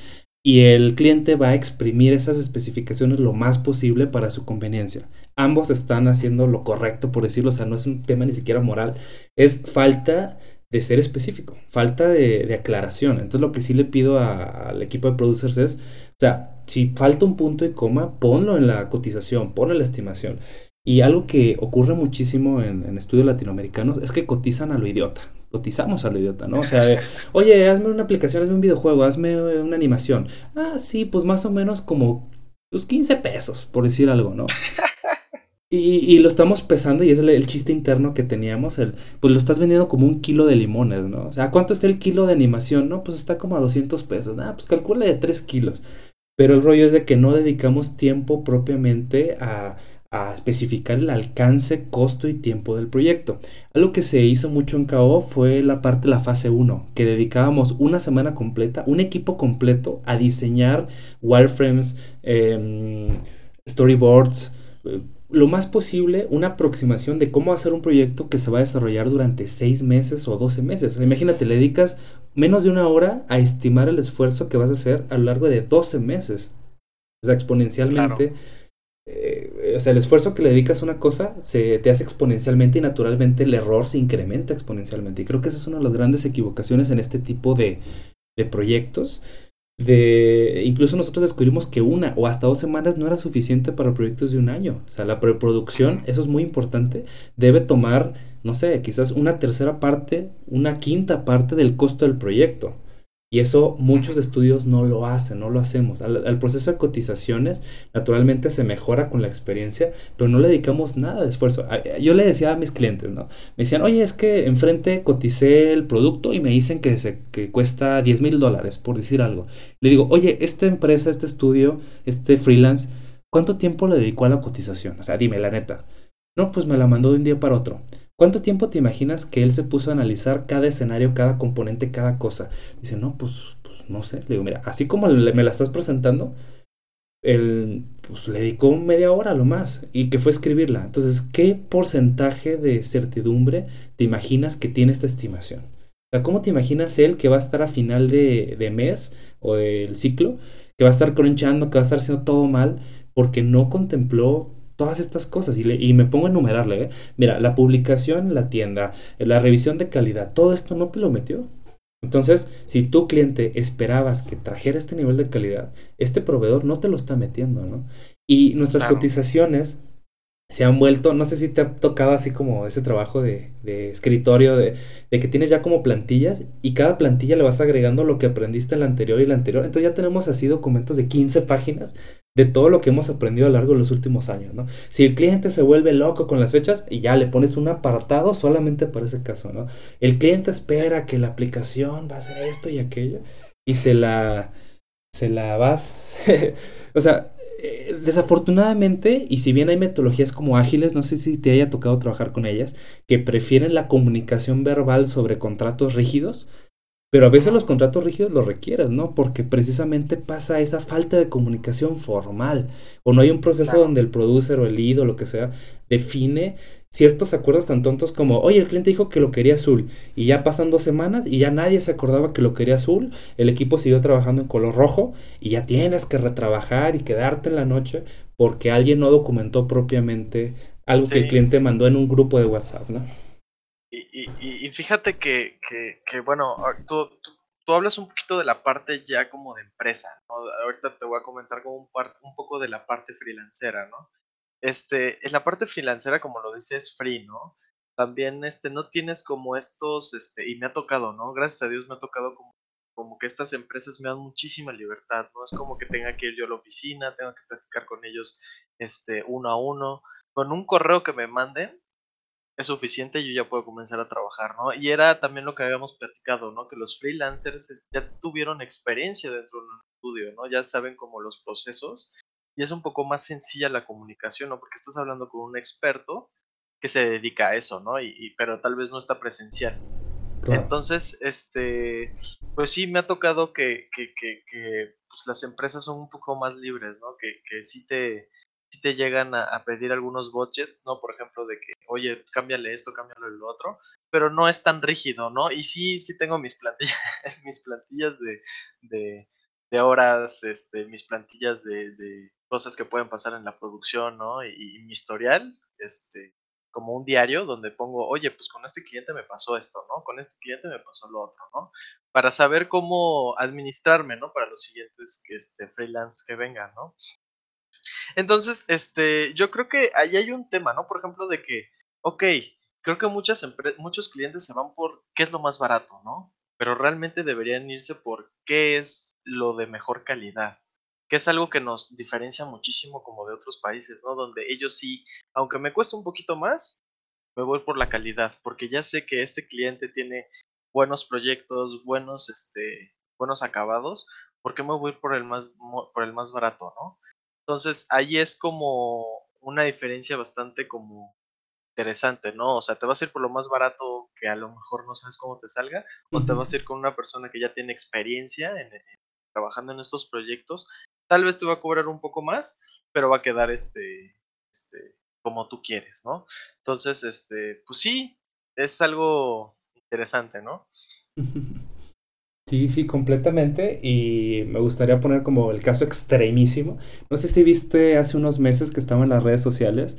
y el cliente va a exprimir esas especificaciones lo más posible para su conveniencia. Ambos están haciendo lo correcto, por decirlo, o sea, no es un tema ni siquiera moral, es falta de ser específico, falta de, aclaración. Entonces lo que sí le pido al equipo de producers es, o sea, si falta un punto y coma, ponlo en la cotización, ponlo en la estimación. Y algo que ocurre muchísimo en, estudios latinoamericanos es que cotizan a lo idiota. Cotizamos a lo idiota, ¿no? O sea, oye, hazme una aplicación, hazme un videojuego, hazme una animación. Ah, sí, pues más o menos como los pues, 15 pesos, por decir algo, ¿no? Y, lo estamos pesando y es el, chiste interno que teníamos, el, pues lo estás vendiendo como un kilo de limones, ¿no? O sea, ¿cuánto está el kilo de animación? No, pues está como a 200 pesos. Ah, pues calcula de 3 kilos. Pero el rollo es de que no dedicamos tiempo propiamente a, a especificar el alcance, costo y tiempo del proyecto. Algo que se hizo mucho en KO fue la parte de la fase 1, que dedicábamos una semana completa, un equipo completo a diseñar wireframes, em, storyboards, eh, lo más posible una aproximación de cómo hacer un proyecto que se va a desarrollar durante seis meses o 12 meses. imagínate, le dedicas menos de una hora a estimar el esfuerzo que vas a hacer a lo largo de 12 meses. O sea, exponencialmente. Eh, o sea, el esfuerzo que le dedicas a una cosa se te hace exponencialmente y naturalmente el error se incrementa exponencialmente. Y creo que esa es una de las grandes equivocaciones en este tipo de, de proyectos de incluso nosotros descubrimos que una o hasta dos semanas no era suficiente para proyectos de un año. O sea, la preproducción, eso es muy importante, debe tomar, no sé, quizás una tercera parte, una quinta parte del costo del proyecto. Y eso muchos estudios no lo hacen, no lo hacemos. Al, proceso de cotizaciones, naturalmente se mejora con la experiencia, pero no le dedicamos nada de esfuerzo. Yo le decía a mis clientes, ¿no? Me decían, oye, es que enfrente coticé el producto y me dicen que, se, que cuesta 10 mil dólares, por decir algo. Le digo, oye, esta empresa, este estudio, este freelance, ¿cuánto tiempo le dedicó a la cotización? O sea, dime la neta. No, pues me la mandó de un día para otro. ¿Cuánto tiempo te imaginas que él se puso a analizar cada escenario, cada componente, cada cosa? Dice, no, pues, pues no sé. Le digo, mira, así como me la estás presentando, él pues, le dedicó media hora lo más y que fue escribirla. Entonces, ¿qué porcentaje de certidumbre te imaginas que tiene esta estimación? O sea, ¿cómo te imaginas él que va a estar a final de, de mes o del ciclo, que va a estar cronchando, que va a estar haciendo todo mal, porque no contempló todas estas cosas y, y me pongo a enumerarle. ¿eh? Mira, la publicación, la tienda, la revisión de calidad, todo esto no te lo metió. Entonces, si tu cliente esperabas que trajera este nivel de calidad, este proveedor no te lo está metiendo, ¿no? Y nuestras cotizaciones se han vuelto, no sé si te ha tocado así como ese trabajo de, escritorio, de, que tienes ya como plantillas y cada plantilla le vas agregando lo que aprendiste en la anterior y la anterior. Entonces ya tenemos así documentos de 15 páginas de todo lo que hemos aprendido a lo largo de los últimos años, ¿no? Si el cliente se vuelve loco con las fechas y ya le pones un apartado solamente para ese caso, ¿no? El cliente espera que la aplicación va a hacer esto y aquello y se la se la vas o sea, eh, desafortunadamente, y si bien hay metodologías como ágiles, no sé si te haya tocado trabajar con ellas, que prefieren la comunicación verbal sobre contratos rígidos, pero a veces los contratos rígidos los requieres, ¿no? Porque precisamente pasa esa falta de comunicación formal. O no hay un proceso donde el producer o el lead o lo que sea define ciertos acuerdos tan tontos como, oye, el cliente dijo que lo quería azul. Y ya pasan dos semanas y ya nadie se acordaba que lo quería azul. El equipo siguió trabajando en color rojo y ya tienes que retrabajar y quedarte en la noche porque alguien no documentó propiamente algo que el cliente mandó en un grupo de WhatsApp, ¿no? Y, fíjate que, que, bueno, tú, tú, hablas un poquito de la parte ya como de empresa, ¿no? Ahorita te voy a comentar como un, un poco de la parte freelancera, ¿no? Este, en la parte freelancera, como lo dices, free, ¿no? También, este, no tienes como estos, este, y me ha tocado, ¿no? Gracias a Dios me ha tocado como, que estas empresas me dan muchísima libertad, ¿no? Es como que tenga que ir yo a la oficina, tengo que platicar con ellos, este, uno a uno. Con un correo que me manden, es suficiente y yo ya puedo comenzar a trabajar, ¿no? Y era también lo que habíamos platicado, ¿no? Que los freelancers ya tuvieron experiencia dentro de un estudio, ¿no? Ya saben como los procesos y es un poco más sencilla la comunicación, ¿no? Porque estás hablando con un experto que se dedica a eso, ¿no? Y, pero tal vez no está presencial. Entonces, este, pues sí, me ha tocado que, que, que, que pues las empresas son un poco más libres, ¿no? Que, que sí te, sí te llegan a, a, pedir algunos budgets, ¿no? Por ejemplo, de que, oye, cámbiale esto, cámbiale lo otro, pero no es tan rígido, ¿no? Y sí, sí tengo mis plantillas, mis plantillas de, de, de horas, este, mis plantillas de, de, cosas que pueden pasar en la producción, ¿no? Y, y mi historial, este, como un diario donde pongo, oye, pues con este cliente me pasó esto, ¿no? Con este cliente me pasó lo otro, ¿no? Para saber cómo administrarme, ¿no? Para los siguientes este, freelance que vengan, ¿no? Entonces, este, yo creo que ahí hay un tema, ¿no? Por ejemplo, de que, ok, creo que muchas muchos clientes se van por qué es lo más barato, ¿no? Pero realmente deberían irse por qué es lo de mejor calidad, que es algo que nos diferencia muchísimo como de otros países, ¿no? Donde ellos sí, aunque me cuesta un poquito más, me voy por la calidad, porque ya sé que este cliente tiene buenos proyectos, buenos, este, buenos acabados, ¿por qué me voy por el más, por el más barato, no? Entonces ahí es como una diferencia bastante como interesante, ¿no? O sea, te vas a ir por lo más barato que a lo mejor no sabes cómo te salga, o uh -huh. te vas a ir con una persona que ya tiene experiencia en, en, trabajando en estos proyectos tal vez te va a cobrar un poco más, pero va a quedar este, este, como tú quieres, ¿no? Entonces, este, pues sí, es algo interesante, ¿no? Sí, sí, completamente. Y me gustaría poner como el caso extremísimo. No sé si viste hace unos meses que estaba en las redes sociales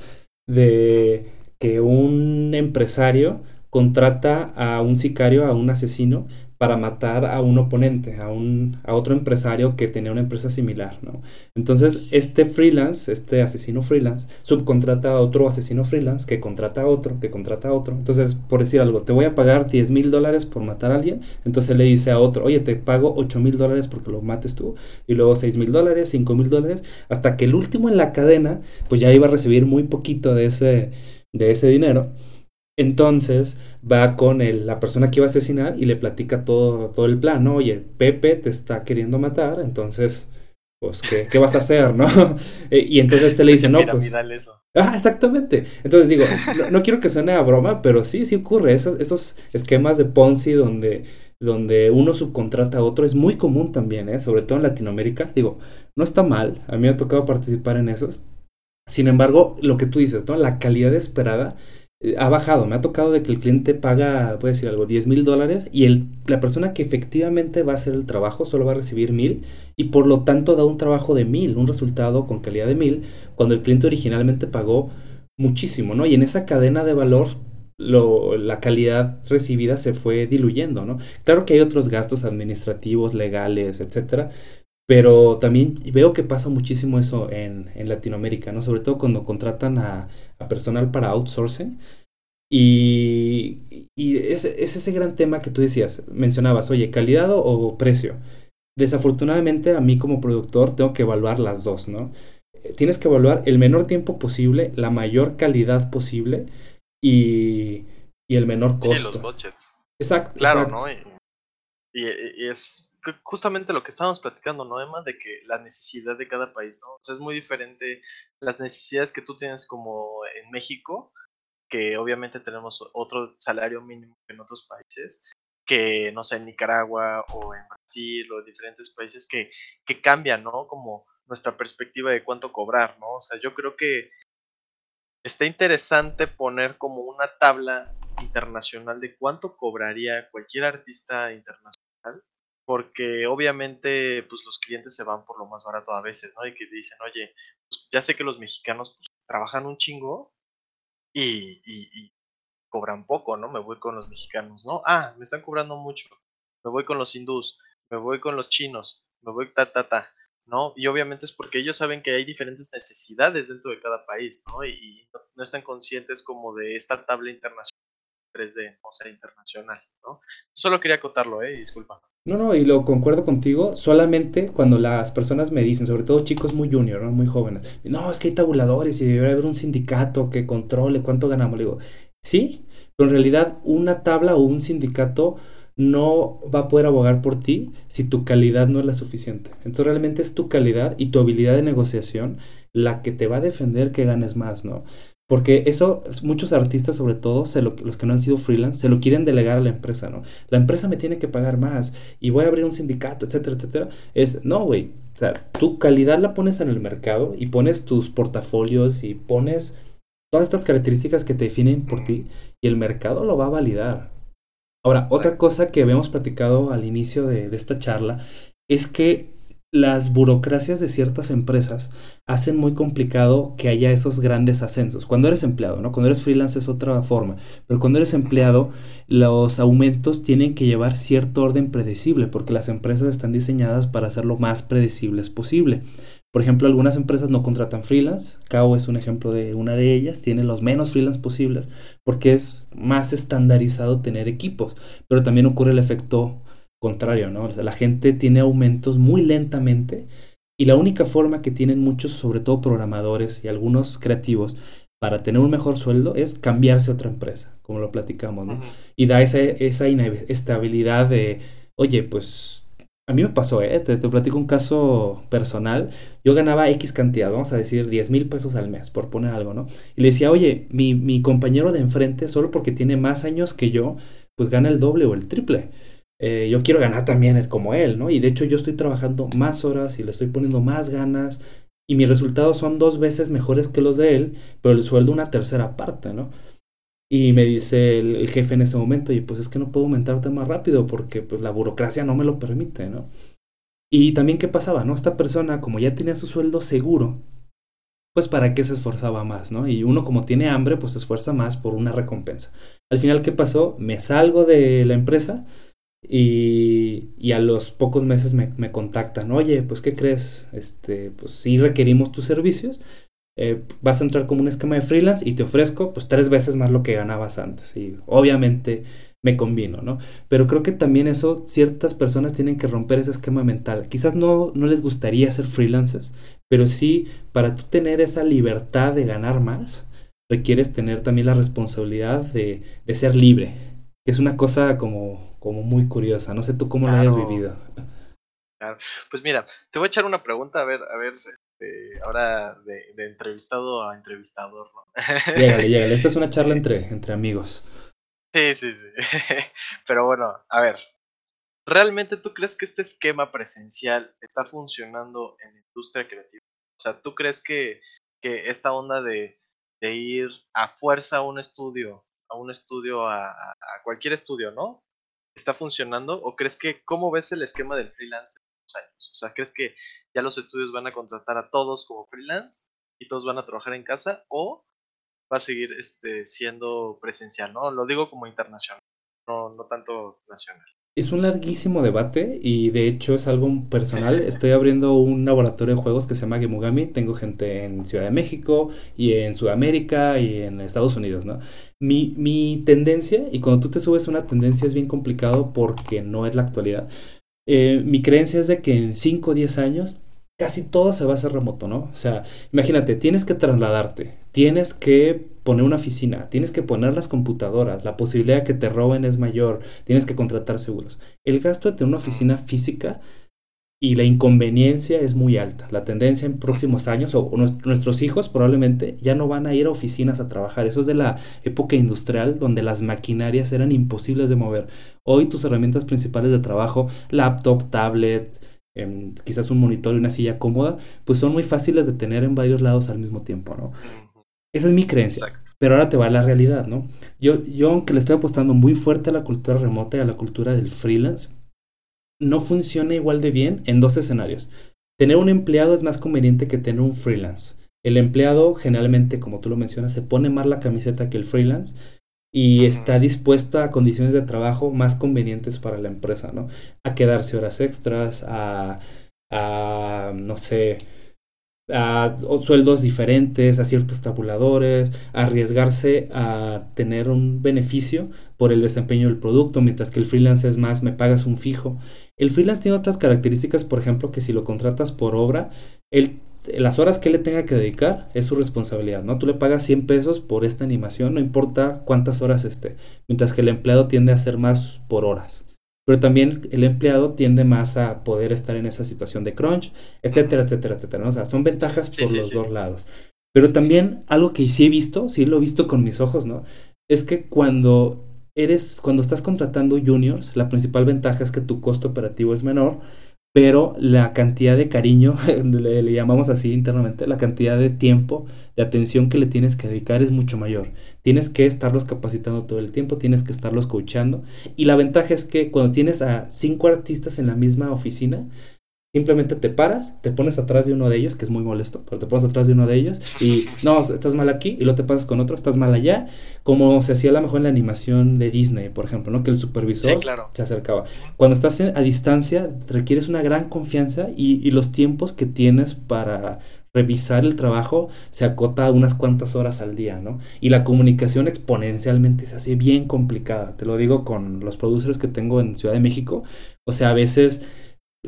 de que un empresario contrata a un sicario, a un asesino, para matar a un oponente, a, un, a otro empresario que tenía una empresa similar, ¿no? Entonces, este freelance, este asesino freelance, subcontrata a otro asesino freelance que contrata a otro, que contrata a otro. Entonces, por decir algo, te voy a pagar 10 mil dólares por matar a alguien. Entonces le dice a otro, oye, te pago 8 mil dólares porque lo mates tú. Y luego 6 mil dólares, 5 mil dólares, hasta que el último en la cadena, pues ya iba a recibir muy poquito de ese, de ese dinero. Entonces va con el, la persona que iba a asesinar y le platica todo, todo el plan, ¿no? Oye, Pepe te está queriendo matar, entonces, pues, ¿qué, qué vas a hacer, no? y entonces este le dice, no, pues... Eso. Ah, exactamente. Entonces digo, no, no, quiero que suene a broma, pero sí, sí ocurre. Esos, esos esquemas de Ponzi donde, donde uno subcontrata a otro es muy común también, ¿eh? Sobre todo en Latinoamérica. Digo, no está mal, a mí me ha tocado participar en esos. Sin embargo, lo que tú dices, ¿no? La calidad esperada ha bajado. Me ha tocado de que el cliente paga, puede decir algo, 10 mil dólares y el, la persona que efectivamente va a hacer el trabajo solo va a recibir mil y por lo tanto da un trabajo de mil, un resultado con calidad de mil, cuando el cliente originalmente pagó muchísimo, ¿no? Y en esa cadena de valor lo, la calidad recibida se fue diluyendo, ¿no? Claro que hay otros gastos administrativos, legales, etcétera, pero también veo que pasa muchísimo eso en, en Latinoamérica, ¿no? Sobre todo cuando contratan a, a personal para outsourcing. Y, y es, es, ese gran tema que tú decías, mencionabas, oye, calidad o precio. Desafortunadamente a mí como productor tengo que evaluar las dos, ¿no? Tienes que evaluar el menor tiempo posible, la mayor calidad posible y, y el menor costo. Sí, los budgets. Exacto. Claro, exacto. ¿no? Y, y, y es justamente lo que estábamos platicando, ¿no, Emma? De que la necesidad de cada país, ¿no? O sea, es muy diferente las necesidades que tú tienes como en México, que obviamente tenemos otro salario mínimo que en otros países, que, no sé, en Nicaragua o en Brasil o en diferentes países que, que cambian, ¿no? Como nuestra perspectiva de cuánto cobrar, ¿no? O sea, yo creo que está interesante poner como una tabla internacional de cuánto cobraría cualquier artista internacional porque obviamente pues los clientes se van por lo más barato a veces, ¿no? Y que dicen, oye, pues ya sé que los mexicanos pues, trabajan un chingo y, y, y, cobran poco, ¿no? Me voy con los mexicanos, ¿no? Ah, me están cobrando mucho, me voy con los hindús, me voy con los chinos, me voy ta, ta, ta, ¿no? Y obviamente es porque ellos saben que hay diferentes necesidades dentro de cada país, ¿no? Y, y no, no están conscientes como de esta tabla internacional 3D, o sea, internacional, ¿no? Solo quería acotarlo, ¿eh? Disculpa. No, no, y lo concuerdo contigo, solamente cuando las personas me dicen, sobre todo chicos muy junior, ¿no? muy jóvenes, no, es que hay tabuladores y debería haber un sindicato que controle cuánto ganamos. Le digo, sí, pero en realidad una tabla o un sindicato no va a poder abogar por ti si tu calidad no es la suficiente. Entonces realmente es tu calidad y tu habilidad de negociación la que te va a defender que ganes más, ¿no? Porque eso, muchos artistas, sobre todo, se lo, los que no han sido freelance, se lo quieren delegar a la empresa, ¿no? La empresa me tiene que pagar más y voy a abrir un sindicato, etcétera, etcétera. Es, no, güey. O sea, tu calidad la pones en el mercado y pones tus portafolios y pones todas estas características que te definen por ti y el mercado lo va a validar. Ahora, otra cosa que habíamos platicado al inicio de, de esta charla es que las burocracias de ciertas empresas hacen muy complicado que haya esos grandes ascensos. Cuando eres empleado, ¿no? Cuando eres freelance es otra forma, pero cuando eres empleado, los aumentos tienen que llevar cierto orden predecible, porque las empresas están diseñadas para ser lo más predecibles posible. Por ejemplo, algunas empresas no contratan freelance. Kao es un ejemplo de una de ellas. Tiene los menos freelance posibles porque es más estandarizado tener equipos. Pero también ocurre el efecto contrario, ¿no? la gente tiene aumentos muy lentamente y la única forma que tienen muchos, sobre todo programadores y algunos creativos, para tener un mejor sueldo es cambiarse a otra empresa, como lo platicamos, ¿no? Y da esa, esa inestabilidad de, oye, pues a mí me pasó, ¿eh? Te, te, platico un caso personal. Yo ganaba X cantidad, vamos a decir 10 mil pesos al mes, por poner algo, ¿no? Y le decía, oye, mi, mi compañero de enfrente, solo porque tiene más años que yo, pues gana el doble o el triple. Eh, yo quiero ganar también como él, ¿no? Y de hecho yo estoy trabajando más horas y le estoy poniendo más ganas y mis resultados son dos veces mejores que los de él, pero el sueldo una tercera parte, ¿no? Y me dice el, jefe en ese momento, y pues es que no puedo aumentarte más rápido porque pues, la burocracia no me lo permite, ¿no? Y también qué pasaba, ¿no? Esta persona, como ya tenía su sueldo seguro, pues para qué se esforzaba más, ¿no? Y uno como tiene hambre, pues se esfuerza más por una recompensa. Al final, ¿qué pasó? Me salgo de la empresa, y, a los pocos meses me, me, contactan, oye, pues ¿qué crees? Este, pues sí requerimos tus servicios, eh, vas a entrar como un esquema de freelance y te ofrezco pues tres veces más lo que ganabas antes. Y obviamente me convino, ¿no? Pero creo que también eso, ciertas personas tienen que romper ese esquema mental. Quizás no, no les gustaría ser freelancers, pero sí, para tú tener esa libertad de ganar más, requieres tener también la responsabilidad de, de ser libre, que es una cosa como como muy curiosa. No sé tú cómo lo hayas vivido. Claro. Pues mira, te voy a echar una pregunta, a ver, a ver, este, ahora de, entrevistado a entrevistador, ¿no? Llégale, llégale. Esta es una charla entre, entre amigos. Sí, sí, sí. Pero bueno, a ver. ¿Realmente tú crees que este esquema presencial está funcionando en la industria creativa? O sea, ¿tú crees que, que esta onda de, de ir a fuerza a un estudio, a un estudio, a, a cualquier estudio, ¿no? Está funcionando? ¿O crees que, cómo ves el esquema del freelance en los años? O sea, ¿crees que ya los estudios van a contratar a todos como freelance y todos van a trabajar en casa? ¿O va a seguir este, siendo presencial? ¿no? Lo digo como internacional, no, no tanto nacional. Es un larguísimo debate y de hecho es algo personal. Estoy abriendo un laboratorio de juegos que se llama Gemugami. Tengo gente en Ciudad de México y en Sudamérica y en Estados Unidos, ¿no? Mi, mi tendencia, y cuando tú te subes una tendencia es bien complicado porque no es la actualidad. Eh, mi creencia es de que en 5 o 10 años casi todo se va a hacer remoto, ¿no? O sea, imagínate, tienes que trasladarte, tienes que poner una oficina, tienes que poner las computadoras, la posibilidad de que te roben es mayor, tienes que contratar seguros. El gasto de tener una oficina física y la inconveniencia es muy alta. La tendencia en próximos años, o nuestros hijos probablemente ya no van a ir a oficinas a trabajar. Eso es de la época industrial donde las maquinarias eran imposibles de mover. Hoy tus herramientas principales de trabajo, laptop, tablet, Em, quizás un monitor y una silla cómoda, pues son muy fáciles de tener en varios lados al mismo tiempo, ¿no? Esa es mi creencia. Pero ahora te va la realidad, ¿no? Yo, yo, aunque le estoy apostando muy fuerte a la cultura remota y a la cultura del freelance, no funciona igual de bien en dos escenarios. Tener un empleado es más conveniente que tener un freelance. El empleado generalmente, como tú lo mencionas, se pone más la camiseta que el freelance y está dispuesta a condiciones de trabajo más convenientes para la empresa, ¿no? A quedarse horas extras, a, a no sé, a sueldos diferentes, a ciertos tabuladores, a arriesgarse a tener un beneficio por el desempeño del producto, mientras que el freelance es más, me pagas un fijo. El freelance tiene otras características, por ejemplo, que si lo contratas por obra, él las horas que él le tenga que dedicar es su responsabilidad, ¿no? Tú le pagas 100 pesos por esta animación, no importa cuántas horas esté, mientras que el empleado tiende a hacer más por horas. Pero también el empleado tiende más a poder estar en esa situación de crunch, etcétera, etcétera, etcétera. ¿no? O sea, son ventajas por los dos lados. Pero también algo que sí he visto, sí lo he visto con mis ojos, ¿no? Es que cuando eres, cuando estás contratando juniors, la principal ventaja es que tu costo operativo es menor, pero la cantidad de cariño, le, llamamos así internamente, la cantidad de tiempo, de atención que le tienes que dedicar es mucho mayor. Tienes que estarlos capacitando todo el tiempo, tienes que estarlos coachando. Y la ventaja es que cuando tienes a cinco artistas en la misma oficina, Simplemente te paras, te pones atrás de uno de ellos, que es muy molesto, pero te pones atrás de uno de ellos y no, estás mal aquí y luego te pasas con otro, estás mal allá, como se hacía a lo mejor en la animación de Disney, por ejemplo, ¿no? Que el supervisor se acercaba. Cuando estás a distancia, requieres una gran confianza y, y los tiempos que tienes para revisar el trabajo se acota a unas cuantas horas al día, ¿no? Y la comunicación exponencialmente se hace bien complicada. Te lo digo con los producers que tengo en Ciudad de México. O sea, a veces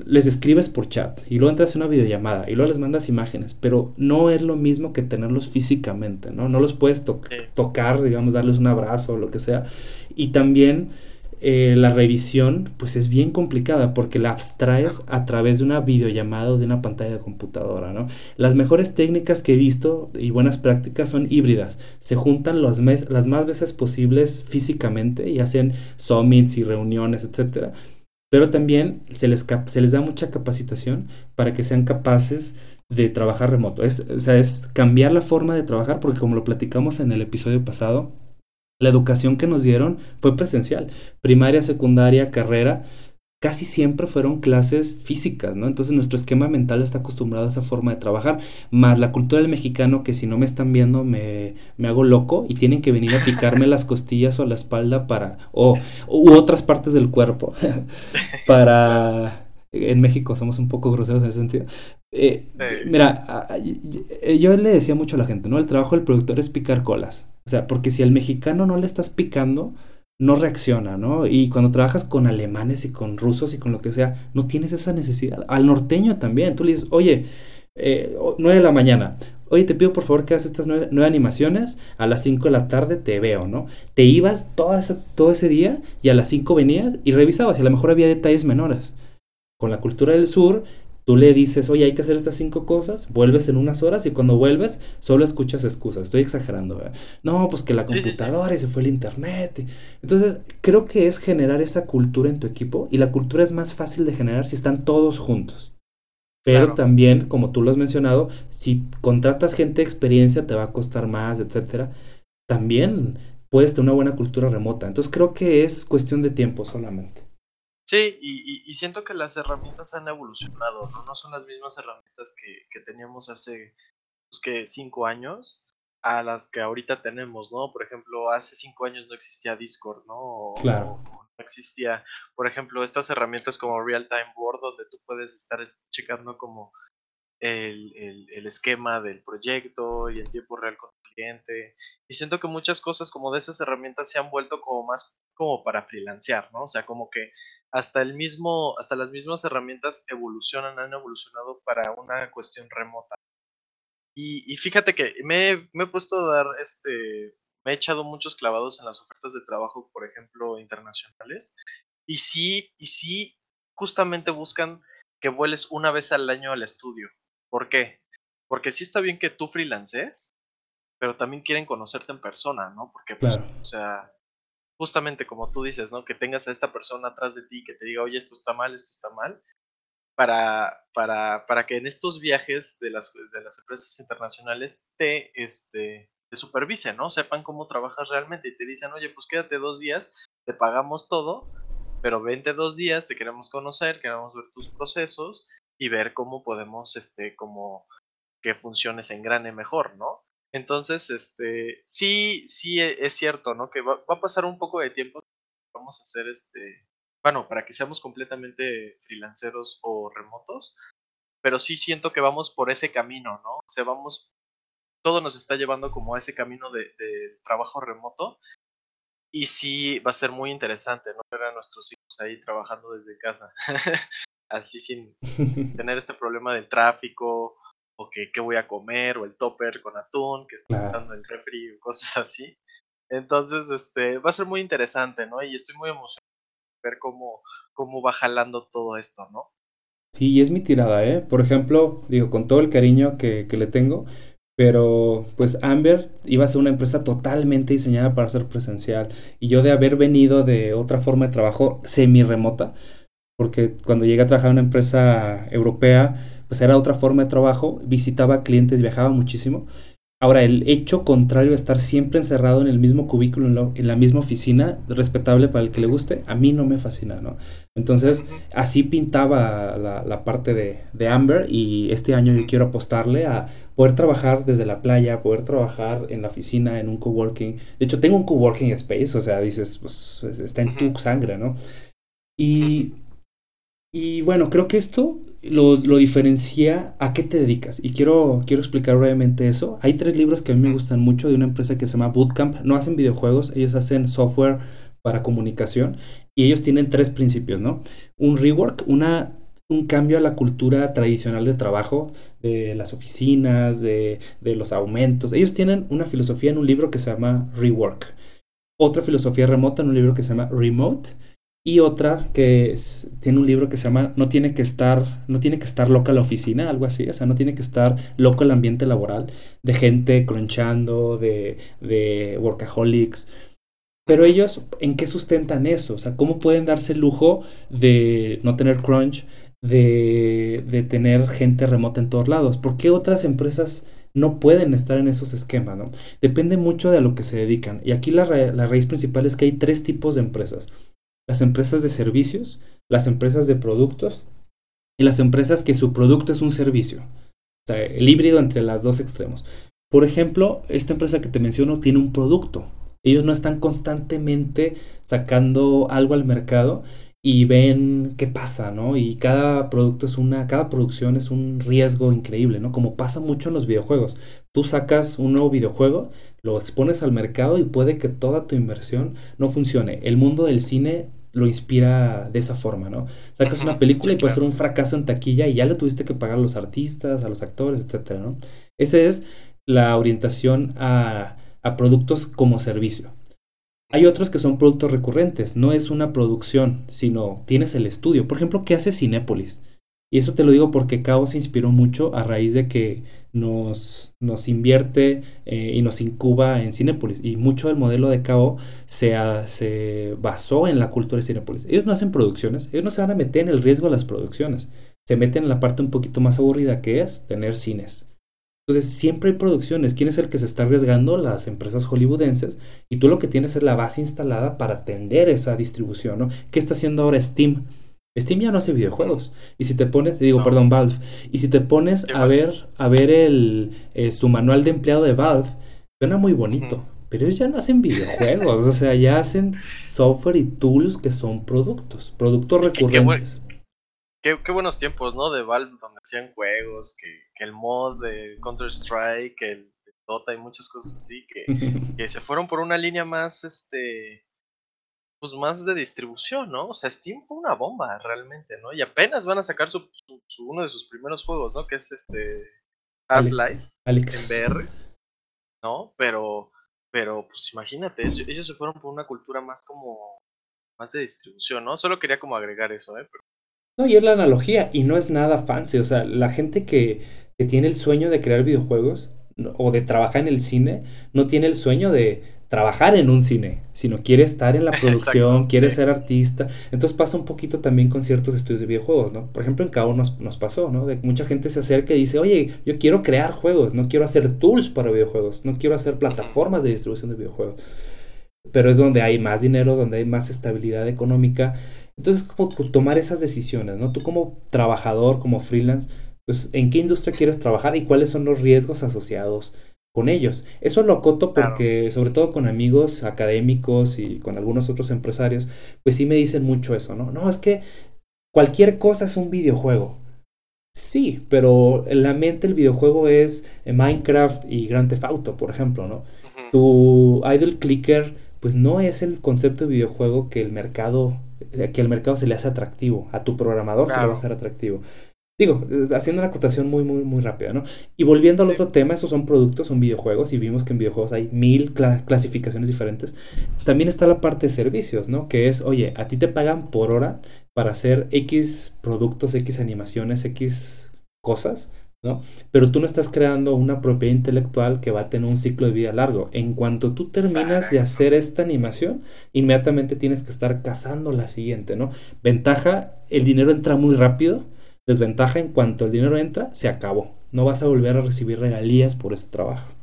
les escribes por chat y luego entras en una videollamada y luego les mandas imágenes, pero no es lo mismo que tenerlos físicamente, ¿no? No los puedes tocar, digamos, darles un abrazo o lo que sea. Y también eh, la revisión, pues es bien complicada porque la abstraes a través de una videollamada o de una pantalla de computadora, ¿no? Las mejores técnicas que he visto y buenas prácticas son híbridas. Se juntan las más veces posibles físicamente y hacen summits y reuniones, etcétera pero también se les, se les da mucha capacitación para que sean capaces de trabajar remoto. Es, o sea, es cambiar la forma de trabajar porque como lo platicamos en el episodio pasado, la educación que nos dieron fue presencial, primaria, secundaria, carrera, casi siempre fueron clases físicas, ¿no? Entonces nuestro esquema mental está acostumbrado a esa forma de trabajar, más la cultura del mexicano que si no me están viendo me, me hago loco y tienen que venir a picarme las costillas o la espalda para, o u otras partes del cuerpo, para... En México somos un poco groseros en ese sentido. Eh, mira, yo le decía mucho a la gente, ¿no? El trabajo del productor es picar colas. O sea, porque si al mexicano no le estás picando, no reacciona, ¿no? Y cuando trabajas con alemanes y con rusos y con lo que sea, no tienes esa necesidad. Al norteño también, tú le dices, oye, eh, 9 de la mañana, oye, te pido por favor que hagas estas nueve, animaciones, a las 5 de la tarde te veo, ¿no? Te ibas todo ese, todo ese día y a las 5 venías y revisabas y a lo mejor había detalles menores. Con la cultura del sur Tú le dices, oye, hay que hacer estas cinco cosas, vuelves en unas horas y cuando vuelves solo escuchas excusas. Estoy exagerando, ¿verdad? No, pues que la computadora y se fue el internet. Entonces, creo que es generar esa cultura en tu equipo y la cultura es más fácil de generar si están todos juntos. Pero también, como tú lo has mencionado, si contratas gente de experiencia te va a costar más, etcétera. También puedes tener una buena cultura remota. Entonces, creo que es cuestión de tiempo solamente. Sí, y, y, siento que las herramientas han evolucionado, ¿no? No son las mismas herramientas que, que teníamos hace, pues, que cinco años a las que ahorita tenemos, ¿no? Por ejemplo, hace cinco años no existía Discord, ¿no? claro. no existía, por ejemplo, estas herramientas como Real Time Board, donde tú puedes estar checando como el, el, el esquema del proyecto y en tiempo real con el cliente. Y siento que muchas cosas como de esas herramientas se han vuelto como más como para freelancear, ¿no? O sea, como que hasta el mismo, hasta las mismas herramientas evolucionan, han evolucionado para una cuestión remota. Y, y fíjate que me, me, he puesto a dar, este, me he echado muchos clavados en las ofertas de trabajo, por ejemplo, internacionales, y sí, y sí, justamente buscan que vueles una vez al año al estudio. ¿Por qué? Porque sí está bien que tú freelances, pero también quieren conocerte en persona, ¿no? Porque, pues, o sea, justamente como tú dices, ¿no? Que tengas a esta persona atrás de ti que te diga, oye, esto está mal, esto está mal, para, para, para que en estos viajes de las, de las empresas internacionales te, este, te supervisen, ¿no? Sepan cómo trabajas realmente y te dicen, oye, pues quédate dos días, te pagamos todo, pero vente dos días, te queremos conocer, queremos ver tus procesos y ver cómo podemos, este, como que funciones en grane mejor, ¿no? Entonces, este, sí, sí e, es cierto, ¿no? Que va, a pasar un poco de tiempo. Vamos a hacer este, bueno, para que seamos completamente freelanceros o remotos, pero sí siento que vamos por ese camino, ¿no? O sea, vamos, todo nos está llevando como a ese camino de, trabajo remoto y sí va a ser muy interesante, ¿no? Ver a nuestros hijos ahí trabajando desde casa, así sin tener este problema del tráfico o que qué voy a comer, o el topper con atún que está claro. el refri, cosas así. Entonces, este, va a ser muy interesante, ¿no? Y estoy muy emocionado de ver cómo, cómo va jalando todo esto, ¿no? Sí, y es mi tirada, ¿eh? Por ejemplo, digo, con todo el cariño que, que le tengo, Pero pues Amber iba a ser una empresa totalmente diseñada para ser presencial. Y yo de haber venido de otra forma de trabajo semi-remota, porque cuando llegué a trabajar en una empresa europea, pues era otra forma de trabajo, visitaba clientes, viajaba muchísimo. Ahora, el hecho contrario de estar siempre encerrado en el mismo cubículo, en, la misma oficina, respetable para el que le guste, a mí no me fascina, ¿no? Entonces, así pintaba la, parte de, de, Amber y este año yo quiero apostarle a poder trabajar desde la playa, poder trabajar en la oficina, en un coworking. De hecho, tengo un coworking space, o sea, dices, pues está en tu sangre, ¿no? Y, y bueno, creo que esto lo, diferencia a qué te dedicas. Y quiero, quiero explicar brevemente eso. Hay tres libros que a mí me gustan mucho de una empresa que se llama Bootcamp. No hacen videojuegos, ellos hacen software para comunicación y ellos tienen tres principios, ¿no? Un rework, una, un cambio a la cultura tradicional de trabajo, de las oficinas, de, de los aumentos. Ellos tienen una filosofía en un libro que se llama Rework. Otra filosofía remota en un libro que se llama Remote y otra que tiene un libro que se llama No tiene que estar, no tiene que estar loca la oficina, algo así, o sea, no tiene que estar loco el ambiente laboral, de gente crunchando, de, de workaholics. Pero ellos, ¿en qué sustentan eso? O sea, ¿cómo pueden darse el lujo de no tener crunch, de, de tener gente remota en todos lados? ¿Por qué otras empresas no pueden estar en esos esquemas, ¿no? Depende mucho de a lo que se dedican. Y aquí la, la raíz principal es que hay tres tipos de empresas las empresas de servicios, las empresas de productos y las empresas que su producto es un servicio. O sea, el híbrido entre los dos extremos. Por ejemplo, esta empresa que te menciono tiene un producto. Ellos no están constantemente sacando algo al mercado y ven qué pasa, ¿no? Y cada producto es una, cada producción es un riesgo increíble, ¿no? Como pasa mucho en los videojuegos. Tú sacas un nuevo videojuego, lo expones al mercado y puede que toda tu inversión no funcione. El mundo del cine lo inspira de esa forma, ¿no? Sacas una película y puede ser un fracaso en taquilla y ya le tuviste que pagar a los artistas, a los actores, etcétera, ¿no? Esa es la orientación a, a productos como servicio. Hay otros que son productos recurrentes, no es una producción, sino tienes el estudio. Por ejemplo, ¿qué hace Cinépolis? Y eso te lo digo porque Cabo se inspiró mucho a raíz de que nos, nos invierte eh, y nos incuba en Cinepolis. Y mucho del modelo de Cabo se, se basó en la cultura de Cinepolis. Ellos no hacen producciones, ellos no se van a meter en el riesgo de las producciones. Se meten en la parte un poquito más aburrida que es tener cines. Entonces siempre hay producciones. ¿Quién es el que se está arriesgando? Las empresas hollywoodenses. Y tú lo que tienes es la base instalada para atender esa distribución. ¿no? ¿Qué está haciendo ahora Steam? Steam ya no hace videojuegos. Y si te pones, digo, perdón, Valve. Y si te pones a ver, a ver el, eh, su manual de empleado de Valve, suena muy bonito. Pero ellos ya no hacen videojuegos. o sea, ya hacen software y tools que son productos, productos recurrentes. Qué, qué, buenos tiempos, ¿no? De Valve, donde hacían juegos, que, que el mod de Counter-Strike, que el Dota y muchas cosas así, que, que se fueron por una línea más, este pues más de distribución, ¿no? O sea, Steam fue una bomba realmente, ¿no? Y apenas van a sacar su, uno de sus primeros juegos, ¿no? Que es este Half-Life en VR, ¿no? Pero, pero pues imagínate, ellos, se fueron por una cultura más como, más de distribución, ¿no? Solo quería como agregar eso, ¿eh? No, y es la analogía, y no es nada fancy, o sea, la gente que, que tiene el sueño de crear videojuegos o de trabajar en el cine, no tiene el sueño de trabajar en un cine, sino quiere estar en la producción, quiere ser artista. Entonces pasa un poquito también con ciertos estudios de videojuegos, ¿no? Por ejemplo, en Cabo nos, nos pasó, ¿no? De mucha gente se acerca y dice, oye, yo quiero crear juegos, no quiero hacer tools para videojuegos, no quiero hacer plataformas de distribución de videojuegos. Pero es donde hay más dinero, donde hay más estabilidad económica. Entonces, como tomar esas decisiones, ¿no? Tú como trabajador, como freelance, pues, ¿en qué industria quieres trabajar y cuáles son los riesgos asociados? Con ellos. Eso lo acoto porque, sobre todo con amigos académicos y con algunos otros empresarios, pues sí me dicen mucho eso, ¿no? No, es que cualquier cosa es un videojuego. Sí, pero en la mente el videojuego es Minecraft y Grand Theft Auto, por ejemplo, ¿no? Tu idle clicker, pues no es el concepto de videojuego que el mercado, que el mercado se le hace atractivo, a tu programador se le va a hacer atractivo. Digo, haciendo una acotación muy, muy, muy rápida, ¿no? Y volviendo al otro tema, esos son productos, son videojuegos, y vimos que en videojuegos hay mil clasificaciones diferentes. También está la parte de servicios, ¿no? Que es, oye, a ti te pagan por hora para hacer X productos, X animaciones, X cosas, ¿no? Pero tú no estás creando una propiedad intelectual que va a tener un ciclo de vida largo. En cuanto tú terminas de hacer esta animación, inmediatamente tienes que estar cazando la siguiente, ¿no? Ventaja, el dinero entra muy rápido. Desventaja, en cuanto el dinero entra, se acabó. No vas a volver a recibir regalías por ese trabajo.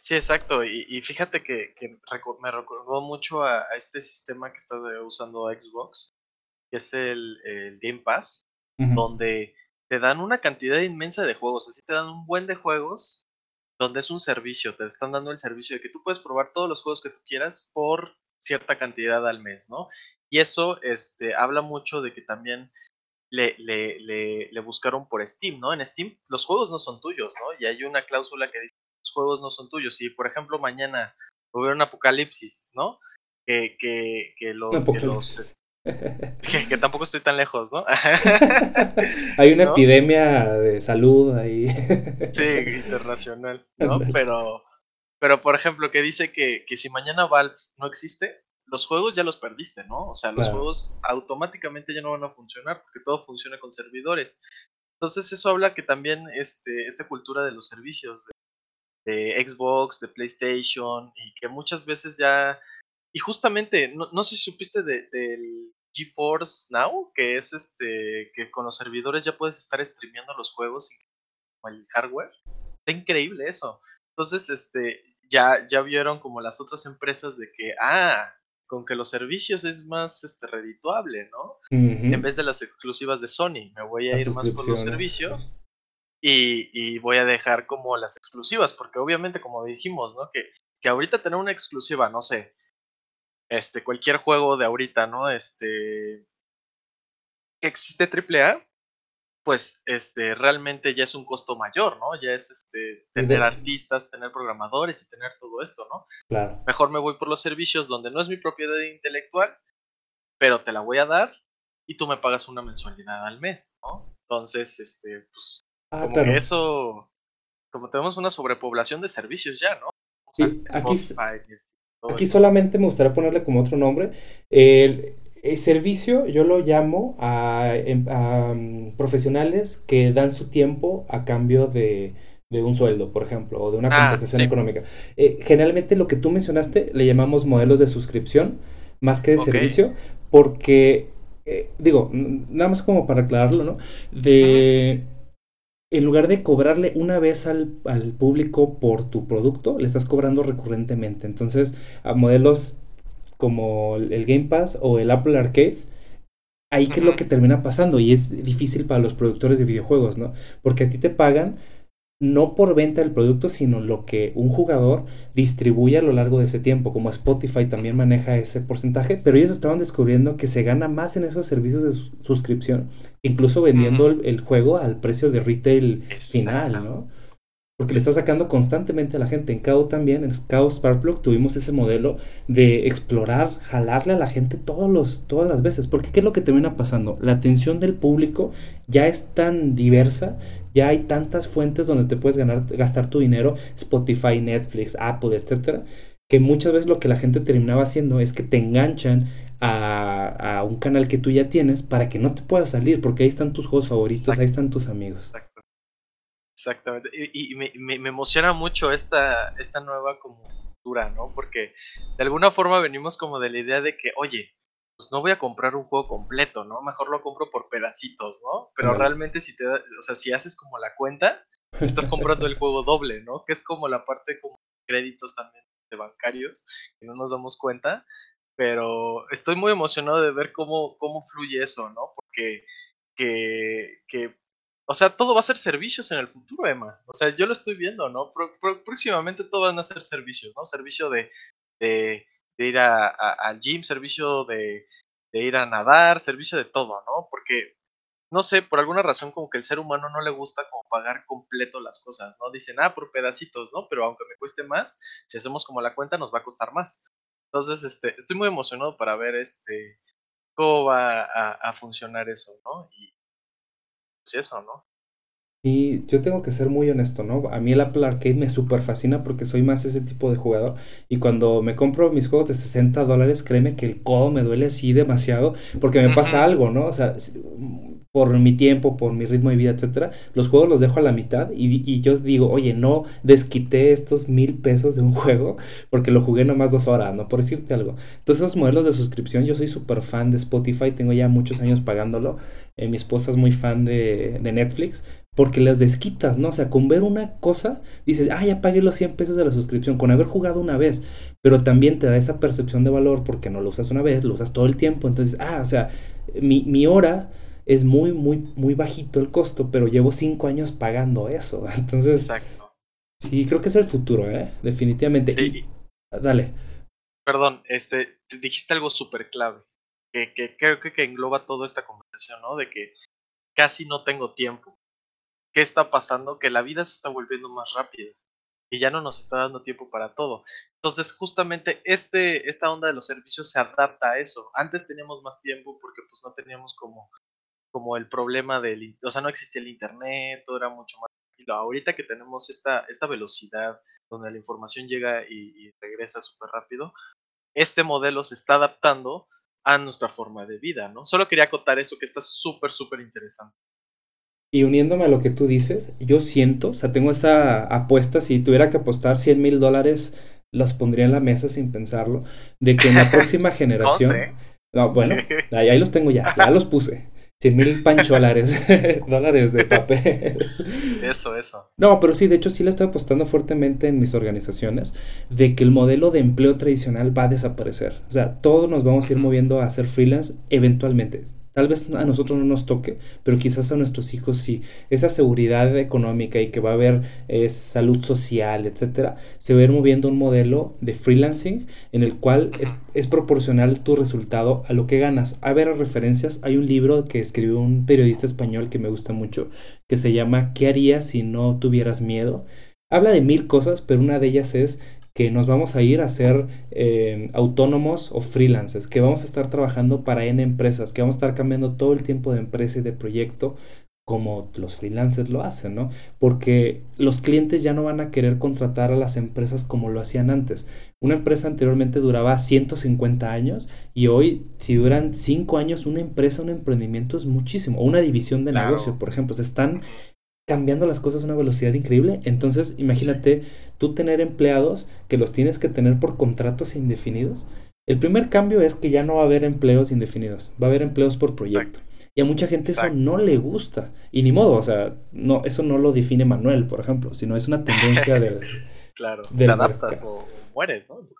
Sí, exacto. Y, fíjate que, me recordó mucho a, este sistema que está usando Xbox, que es el, Game Pass, donde te dan una cantidad inmensa de juegos. Así te dan un buen de juegos, donde es un servicio. Te están dando el servicio de que tú puedes probar todos los juegos que tú quieras por cierta cantidad al mes, ¿no? Y eso este, habla mucho de que también le, le, le, buscaron por Steam, ¿no? En Steam los juegos no son tuyos, ¿no? Y hay una cláusula que dice los juegos no son tuyos. Si, por ejemplo, mañana hubiera un apocalipsis, ¿no? Que, que, que, los... Que, tampoco estoy tan lejos, ¿no? Hay una epidemia de salud ahí. sí, internacional, ¿no? Pero, pero por ejemplo, que dice que, que si mañana Valve no existe, los juegos ya los perdiste, ¿no? O sea, los juegos automáticamente ya no van a funcionar porque todo funciona con servidores. Entonces eso habla que también este, esta cultura de los servicios de, Xbox, de PlayStation, y que muchas veces ya... Y justamente, no, no sé si supiste del GeForce Now, que es este, que con los servidores ya puedes estar streameando los juegos con el hardware. Está increíble eso. Entonces, este, ya, ya vieron como las otras empresas de que, ah, con que los servicios es más este, redituable, ¿no? En vez de las exclusivas de Sony, me voy a ir más por los servicios y, voy a dejar como las exclusivas, porque obviamente, como dijimos, ¿no? Que, que ahorita tener una exclusiva, no sé, este, cualquier juego de ahorita, ¿no? Este, que existe AAA, pues este realmente ya es un costo mayor, ¿no? Ya es este tener artistas, tener programadores y tener todo esto, ¿no? Claro. Mejor me voy por los servicios donde no es mi propiedad intelectual, pero te la voy a dar y tú me pagas una mensualidad al mes, ¿no? Entonces, este, pues ah, como que eso como tenemos una sobrepoblación de servicios ya, ¿no? sí, aquí, aquí solamente me gustaría ponerle como otro nombre. El, el servicio yo lo llamo a, em, mm, profesionales que dan su tiempo a cambio de, un sueldo, por ejemplo, o de una ah, compensación económica. Eh, generalmente lo que tú mencionaste le llamamos modelos de suscripción más que de servicio, porque, eh, digo, nada más como para aclararlo, ¿no? De... En lugar de cobrarle una vez al, al público por tu producto, le estás cobrando recurrentemente. Entonces, a modelos como el Game Pass o el Apple Arcade, ahí que es lo que termina pasando y es difícil para los productores de videojuegos, ¿no? Porque a ti te pagan no por venta del producto, sino lo que un jugador distribuye a lo largo de ese tiempo, como Spotify también maneja ese porcentaje, pero ellos estaban descubriendo que se gana más en esos servicios de suscripción, incluso vendiendo el, juego al precio de retail final, ¿no? Porque le está sacando constantemente a la gente. En KO también, en KO Sparkplug tuvimos ese modelo de explorar, jalarle a la gente todos los, todas las veces. Porque ¿qué es lo que termina pasando? La atención del público ya es tan diversa, ya hay tantas fuentes donde te puedes ganar, gastar tu dinero, Spotify, Netflix, Apple, etcétera, que muchas veces lo que la gente terminaba haciendo es que te enganchan a, un canal que tú ya tienes para que no te puedas salir, porque ahí están tus juegos favoritos, ahí están tus amigos. Exactamente. Y, me, me, emociona mucho esta, esta nueva como cultura, ¿no? Porque de alguna forma venimos como de la idea de que, oye, pues no voy a comprar un juego completo, ¿no? Mejor lo compro por pedacitos, ¿no? Pero realmente si te da, o sea, si haces como la cuenta, estás comprando el juego doble, ¿no? Que es como la parte como créditos también de bancarios, que no nos damos cuenta, pero estoy muy emocionado de ver cómo, cómo fluye eso, ¿no? Porque que, que o sea, todo va a ser servicios en el futuro, Emma. O sea, yo lo estoy viendo, ¿no? próximamente todo van a ser servicios, ¿no? Servicio de, de, ir a, al gym, servicio de, de, ir a nadar, servicio de todo, ¿no? Porque, no sé, por alguna razón como que el ser humano no le gusta como pagar completo las cosas, ¿no? Dicen, ah, por pedacitos, ¿no? Pero aunque me cueste más, si hacemos como la cuenta nos va a costar más. Entonces, este, estoy muy emocionado para ver este cómo va a, a funcionar eso, ¿no? Y, pues eso, ¿no? Y yo tengo que ser muy honesto, ¿no? A mí el Apple Arcade me súper fascina porque soy más ese tipo de jugador. Y cuando me compro mis juegos de 60 dólares, créeme que el codo me duele así demasiado porque me pasa algo, ¿no? O sea, por mi tiempo, por mi ritmo de vida, etcétera, los juegos los dejo a la mitad y, y yo digo, oye, no desquité estos mil pesos de un juego porque lo jugué nomás dos horas, ¿no? Por decirte algo. Entonces, esos modelos de suscripción, yo soy súper fan de Spotify, tengo ya muchos años pagándolo. Eh, mi esposa es muy fan de, de Netflix porque las desquitas, ¿no? O sea, con ver una cosa, dices, ah, ya pagué los 100 pesos de la suscripción, con haber jugado una vez, pero también te da esa percepción de valor porque no lo usas una vez, lo usas todo el tiempo, entonces, ah, o sea, mi, mi hora es muy, muy, muy bajito el costo, pero llevo cinco años pagando eso, entonces... Exacto. Sí, creo que es el futuro, ¿eh? Definitivamente. Sí. dale. Perdón, este, te dijiste algo súper clave, que, que creo que, que engloba toda esta conversación, ¿no? De que casi no tengo tiempo ¿qué está pasando? Que la vida se está volviendo más rápida y ya no nos está dando tiempo para todo. Entonces, justamente este, esta onda de los servicios se adapta a eso. Antes teníamos más tiempo porque pues no teníamos como, como el problema del, o sea, no existía el internet, todo era mucho más tranquilo. Ahorita que tenemos esta, esta velocidad donde la información llega y, y regresa súper rápido, este modelo se está adaptando a nuestra forma de vida, ¿no? Solo quería acotar eso que está súper, súper interesante. Y uniéndome a lo que tú dices, yo siento, o sea, tengo esa apuesta, si tuviera que apostar 100 mil dólares, los pondría en la mesa sin pensarlo, de que en la próxima generación... No, bueno, ahí, ahí, los tengo ya, ya los puse. 100 mil pancholares, dólares de papel. Eso, eso. No, pero sí, de hecho sí le estoy apostando fuertemente en mis organizaciones de que el modelo de empleo tradicional va a desaparecer. O sea, todos nos vamos a ir moviendo a hacer freelance eventualmente. Tal vez a nosotros no nos toque, pero quizás a nuestros hijos sí. Esa seguridad económica y que va a haber eh, salud social, etcétera, se va a ir moviendo un modelo de freelancing en el cual es, es, proporcional tu resultado a lo que ganas. A ver, referencias, hay un libro que escribió un periodista español que me gusta mucho, que se llama ¿Qué harías si no tuvieras miedo? Habla de mil cosas, pero una de ellas es que nos vamos a ir a ser eh, autónomos o freelancers, que vamos a estar trabajando para N empresas, que vamos a estar cambiando todo el tiempo de empresa y de proyecto como los freelancers lo hacen, ¿no? Porque los clientes ya no van a querer contratar a las empresas como lo hacían antes. Una empresa anteriormente duraba 150 años y hoy, si duran 5 años, una empresa, un emprendimiento es muchísimo. O una división de negocio, por ejemplo, se están cambiando las cosas a una velocidad increíble. Entonces, imagínate tú tener empleados que los tienes que tener por contratos indefinidos. El primer cambio es que ya no va a haber empleos indefinidos, va a haber empleos por proyecto. Y a mucha gente eso no le gusta. Y ni modo, o sea, no, eso no lo define Manuel, por ejemplo, sino es una tendencia del. claro, te adaptas o mueres, ¿no? En tu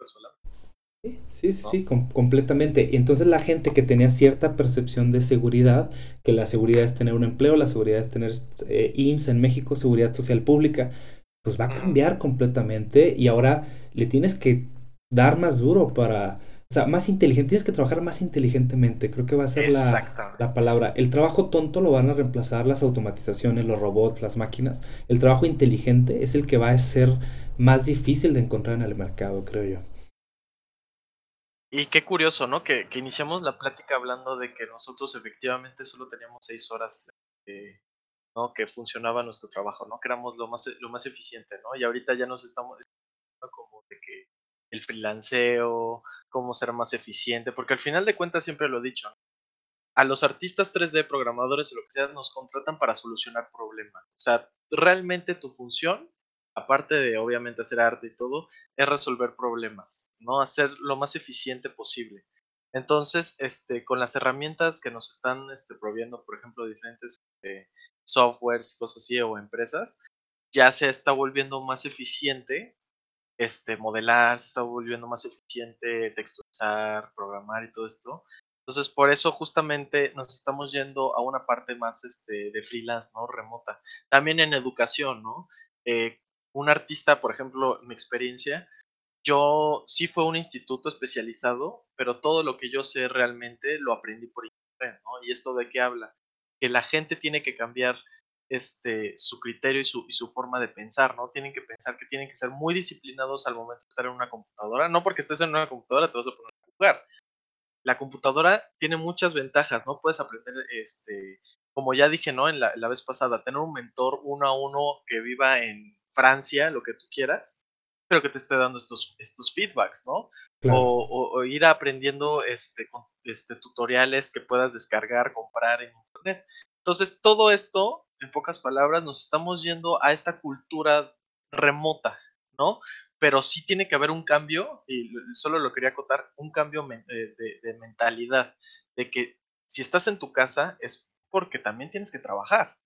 Sí, sí, sí, completamente. Y entonces la gente que tenía cierta percepción de seguridad, que la seguridad es tener un empleo, la seguridad es tener eh, IMSS en México, seguridad social pública, pues va a cambiar completamente y ahora le tienes que dar más duro para, o sea, más inteligente, tienes que trabajar más inteligentemente, creo que va a ser la, la, palabra. El trabajo tonto lo van a reemplazar las automatizaciones, los robots, las máquinas. El trabajo inteligente es el que va a ser más difícil de encontrar en el mercado, creo yo. Y qué curioso, ¿no? Que, iniciamos la plática hablando de que nosotros efectivamente solo teníamos seis horas, eh, ¿no? Que funcionaba nuestro trabajo, ¿no? Que éramos lo más, lo más eficiente, ¿no? Y ahorita ya nos estamos como de que el freelanceo, cómo ser más eficiente, porque al final de cuentas siempre lo he dicho, a los artistas 3D, programadores o lo que sea, nos contratan para solucionar problemas. O sea, realmente tu función aparte de obviamente hacer arte y todo, es resolver problemas, ¿no? Hacer lo más eficiente posible. Entonces, este, con las herramientas que nos están este, proviendo, por ejemplo, diferentes eh, softwares, cosas así, o empresas, ya se está volviendo más eficiente este, modelar, se está volviendo más eficiente texturizar, programar y todo esto. Entonces, por eso justamente nos estamos yendo a una parte más este, de freelance, ¿no? Remota. También en educación, ¿no? Eh, un artista, por ejemplo, mi experiencia, yo sí fue un instituto especializado, pero todo lo que yo sé realmente lo aprendí por internet, ¿no? ¿Y esto de qué habla? Que la gente tiene que cambiar este, su criterio y su, y su forma de pensar, ¿no? Tienen que pensar que tienen que ser muy disciplinados al momento de estar en una computadora. No porque estés en una computadora te vas a poner a jugar. La computadora tiene muchas ventajas, ¿no? Puedes aprender este, como ya dije, ¿no? En la, la vez pasada, tener un mentor uno a uno que viva en Francia, lo que tú quieras, pero que te esté dando estos, estos feedbacks, ¿no? O, ir aprendiendo este, este, tutoriales que puedas descargar, comprar en internet. Entonces, todo esto, en pocas palabras, nos estamos yendo a esta cultura remota, ¿no? Pero sí tiene que haber un cambio, y solo lo quería acotar, un cambio de, de mentalidad, de que si estás en tu casa es porque también tienes que trabajar,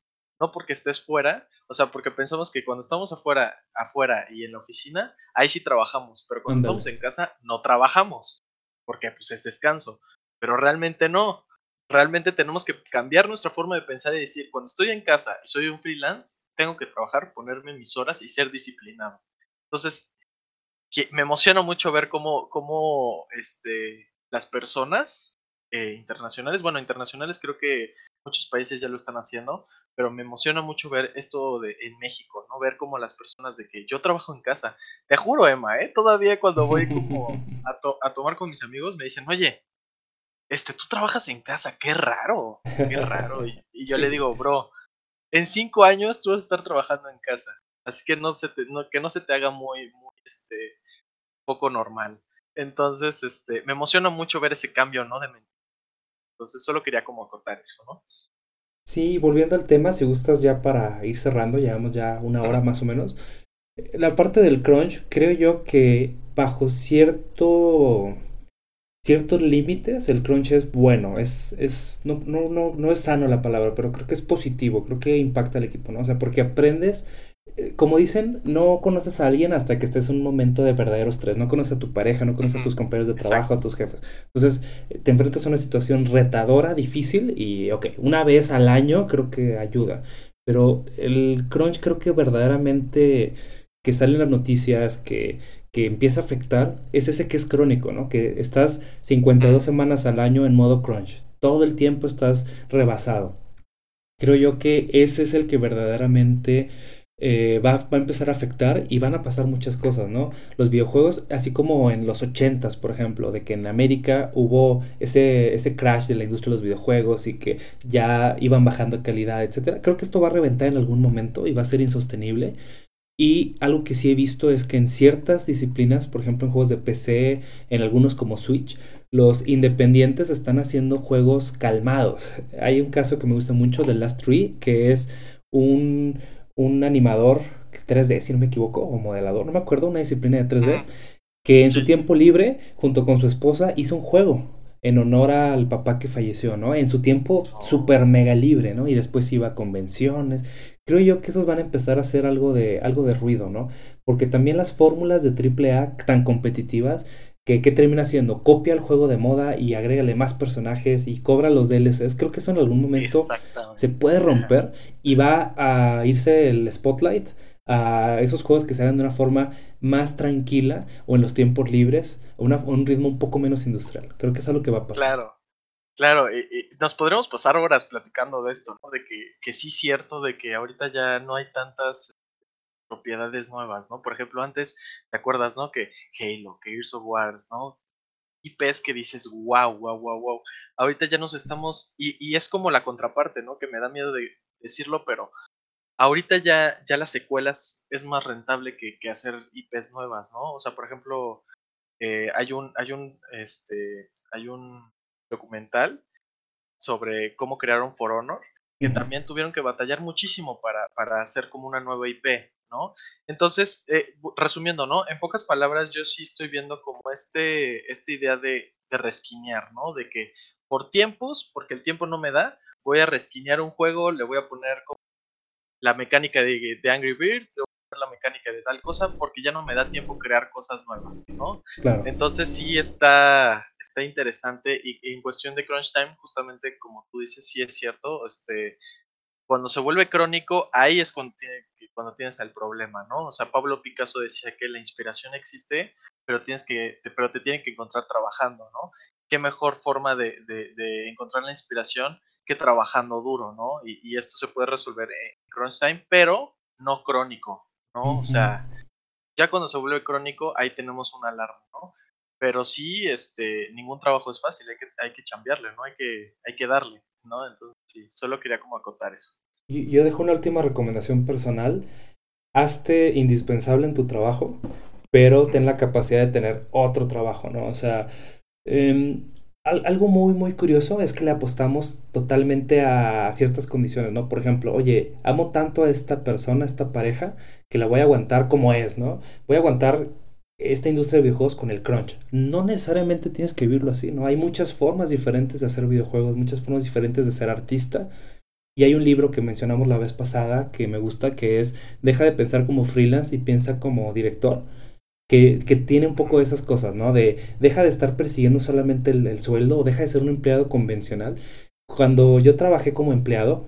no porque estés fuera, o sea, porque pensamos que cuando estamos afuera, afuera y en la oficina, ahí sí trabajamos, pero cuando estamos en casa no trabajamos, porque pues es descanso, pero realmente no. Realmente tenemos que cambiar nuestra forma de pensar y decir, cuando estoy en casa y soy un freelance, tengo que trabajar, ponerme mis horas y ser disciplinado. Entonces, me emociona mucho ver cómo, cómo este, las personas eh, internacionales, bueno, internacionales creo que muchos países ya lo están haciendo, pero me emociona mucho ver esto de, en México, ¿no? Ver cómo las personas de que yo trabajo en casa, te juro, Emma, ¿eh? Todavía cuando voy como a, tomar con mis amigos me dicen, oye, este, tú trabajas en casa, qué raro, qué raro. Y, yo le digo, bro, en cinco años tú vas a estar trabajando en casa, así que no se te, que no se te haga muy, muy, este, poco normal. Entonces, este, me emociona mucho ver ese cambio, ¿no? De Entonces, solo quería como acotar eso, ¿no? Sí, volviendo al tema, si gustas ya para ir cerrando, llevamos ya una hora más o menos. La parte del crunch, creo yo que bajo cierto ciertos límites, el crunch es bueno, es, es no, no, no, no es sano la palabra, pero creo que es positivo, creo que impacta al equipo, ¿no? O sea, porque aprendes eh, como dicen, no conoces a alguien hasta que estés en un momento de verdadero estrés. No conoces a tu pareja, no conoces a tus compañeros de trabajo, a tus jefes. Entonces, te enfrentas a una situación retadora, difícil y, ok, una vez al año creo que ayuda. Pero el crunch creo que verdaderamente que sale en las noticias, que, que empieza a afectar, es ese que es crónico, ¿no? Que estás 52 semanas al año en modo crunch. Todo el tiempo estás rebasado. Creo yo que ese es el que verdaderamente eh, va, va, a empezar a afectar y van a pasar muchas cosas, ¿no? Los videojuegos, así como en los 80s, por ejemplo, de que en América hubo ese, ese crash de la industria de los videojuegos y que ya iban bajando calidad, etcétera. Creo que esto va a reventar en algún momento y va a ser insostenible. Y algo que sí he visto es que en ciertas disciplinas, por ejemplo en juegos de PC, en algunos como Switch, los independientes están haciendo juegos calmados. Hay un caso que me gusta mucho de Last Tree, que es un un animador 3D, si no me equivoco, o modelador, no me acuerdo, una disciplina de 3D, que en su tiempo libre, junto con su esposa, hizo un juego en honor al papá que falleció, ¿no? En su tiempo oh. súper mega libre, ¿no? Y después iba a convenciones. Creo yo que esos van a empezar a hacer algo de, algo de ruido, ¿no? Porque también las fórmulas de AAA tan competitivas que, termina haciendo? Copia el juego de moda y agrégale más personajes y cobra los DLCs. Creo que eso en algún momento se puede romper y va a irse el spotlight a esos juegos que se hagan de una forma más tranquila o en los tiempos libres, o un ritmo un poco menos industrial. Creo que es algo que va a pasar. Claro, claro, y, nos podremos pasar horas platicando de esto, ¿no? De que, que sí es cierto, de que ahorita ya no hay tantas propiedades nuevas, ¿no? Por ejemplo, antes, ¿te acuerdas, no? Que Halo, que Gears of War, ¿no? IPs que dices, wow, wow, wow, wow. Ahorita ya nos estamos, y, es como la contraparte, ¿no? Que me da miedo de decirlo, pero ahorita ya, ya las secuelas es más rentable que, que hacer IPs nuevas, ¿no? O sea, por ejemplo, eh, hay un, hay un, este, hay un documental sobre cómo crearon For Honor, que también tuvieron que batallar muchísimo para, para hacer como una nueva IP, ¿no? Entonces, eh, resumiendo, ¿no? En pocas palabras, yo sí estoy viendo como este, esta idea de, de resquinear, ¿no? De que por tiempos, porque el tiempo no me da, voy a resquinear un juego, le voy a poner como la mecánica de, de Angry Birds, la mecánica de tal cosa, porque ya no me da tiempo crear cosas nuevas, ¿no? Entonces sí está, está interesante y, y en cuestión de crunch time, justamente como tú dices, sí es cierto, este, cuando se vuelve crónico, ahí es cuando, cuando, tienes el problema, ¿no? O sea, Pablo Picasso decía que la inspiración existe, pero, tienes que, te, pero te tienen que encontrar trabajando, ¿no? Qué mejor forma de, de, encontrar la inspiración que trabajando duro, ¿no? Y, y, esto se puede resolver en crunch time, pero no crónico, ¿no? O sea, ya cuando se vuelve crónico, ahí tenemos una alarma, ¿no? Pero sí, este, ningún trabajo es fácil, hay que, hay que chambearle, ¿no? Hay que, hay que darle. ¿no? Entonces, sí, solo quería como acotar eso. Yo dejo una última recomendación personal. Hazte indispensable en tu trabajo, pero ten la capacidad de tener otro trabajo, ¿no? O sea, em, algo muy, muy curioso es que le apostamos totalmente a ciertas condiciones, ¿no? Por ejemplo, oye, amo tanto a esta persona, a esta pareja, que la voy a aguantar como es, ¿no? Voy a aguantar esta industria de videojuegos con el crunch. No necesariamente tienes que vivirlo así, ¿no? Hay muchas formas diferentes de hacer videojuegos, muchas formas diferentes de ser artista. Y hay un libro que mencionamos la vez pasada que me gusta, que es Deja de pensar como freelance y piensa como director que, tiene un poco de esas cosas, ¿no? De deja de estar persiguiendo solamente el, sueldo o deja de ser un empleado convencional. Cuando yo trabajé como empleado,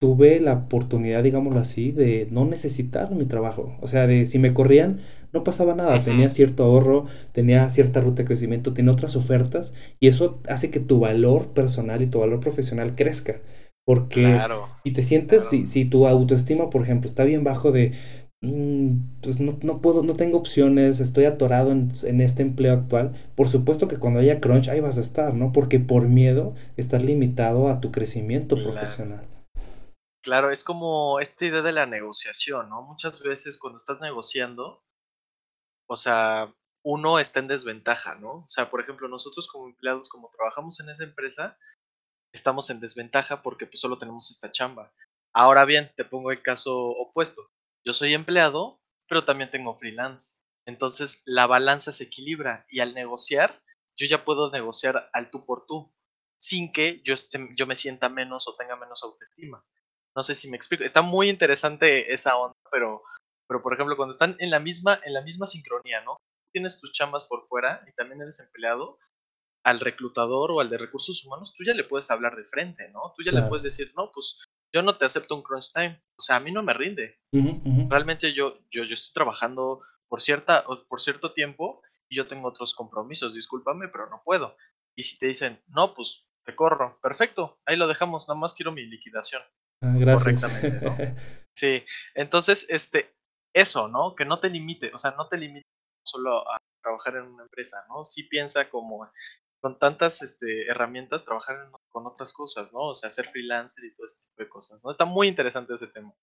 tuve la oportunidad, digámoslo así, de no necesitar mi trabajo. O sea, de si me corrían, no pasaba nada. Tenía cierto ahorro, tenía cierta ruta de crecimiento, tenía otras ofertas y eso hace que tu valor personal y tu valor profesional crezca. Porque si te sientes, si, si tu autoestima, por ejemplo, está bien bajo de Mm, pues no, no, puedo, no tengo opciones, estoy atorado en, en, este empleo actual. Por supuesto que cuando haya crunch ahí vas a estar, ¿no? Porque por miedo estás limitado a tu crecimiento profesional. Claro, es como esta idea de la negociación, ¿no? Muchas veces cuando estás negociando, o sea, uno está en desventaja, ¿no? O sea, por ejemplo, nosotros como empleados, como trabajamos en esa empresa, estamos en desventaja porque pues solo tenemos esta chamba. Ahora bien, te pongo el caso opuesto yo soy empleado, pero también tengo freelance. Entonces la balanza se equilibra y al negociar, yo ya puedo negociar al tú por tú, sin que yo, yo me sienta menos o tenga menos autoestima. No sé si me explico. Está muy interesante esa onda, pero, pero por ejemplo, cuando están en la misma, en la misma sincronía, ¿no? Tienes tus chambas por fuera y también eres empleado, al reclutador o al de recursos humanos, tú ya le puedes hablar de frente, ¿no? Tú ya le puedes decir, no, pues yo no te acepto un crunch time. O sea, a mí no me rinde. Realmente yo, yo, yo estoy trabajando por, cierta, por cierto tiempo y yo tengo otros compromisos, discúlpame, pero no puedo. Y si te dicen, no, pues te corro, perfecto, ahí lo dejamos, nada más quiero mi liquidación. Ah, gracias. Correctamente, ¿no? sí, entonces, este, eso, ¿no? Que no te limite, o sea, no te limite solo a trabajar en una empresa, ¿no? Sí piensa como con tantas este, herramientas trabajar con otras cosas, ¿no? O sea, ser freelancer y todo ese tipo de cosas, ¿no? Está muy interesante ese tema.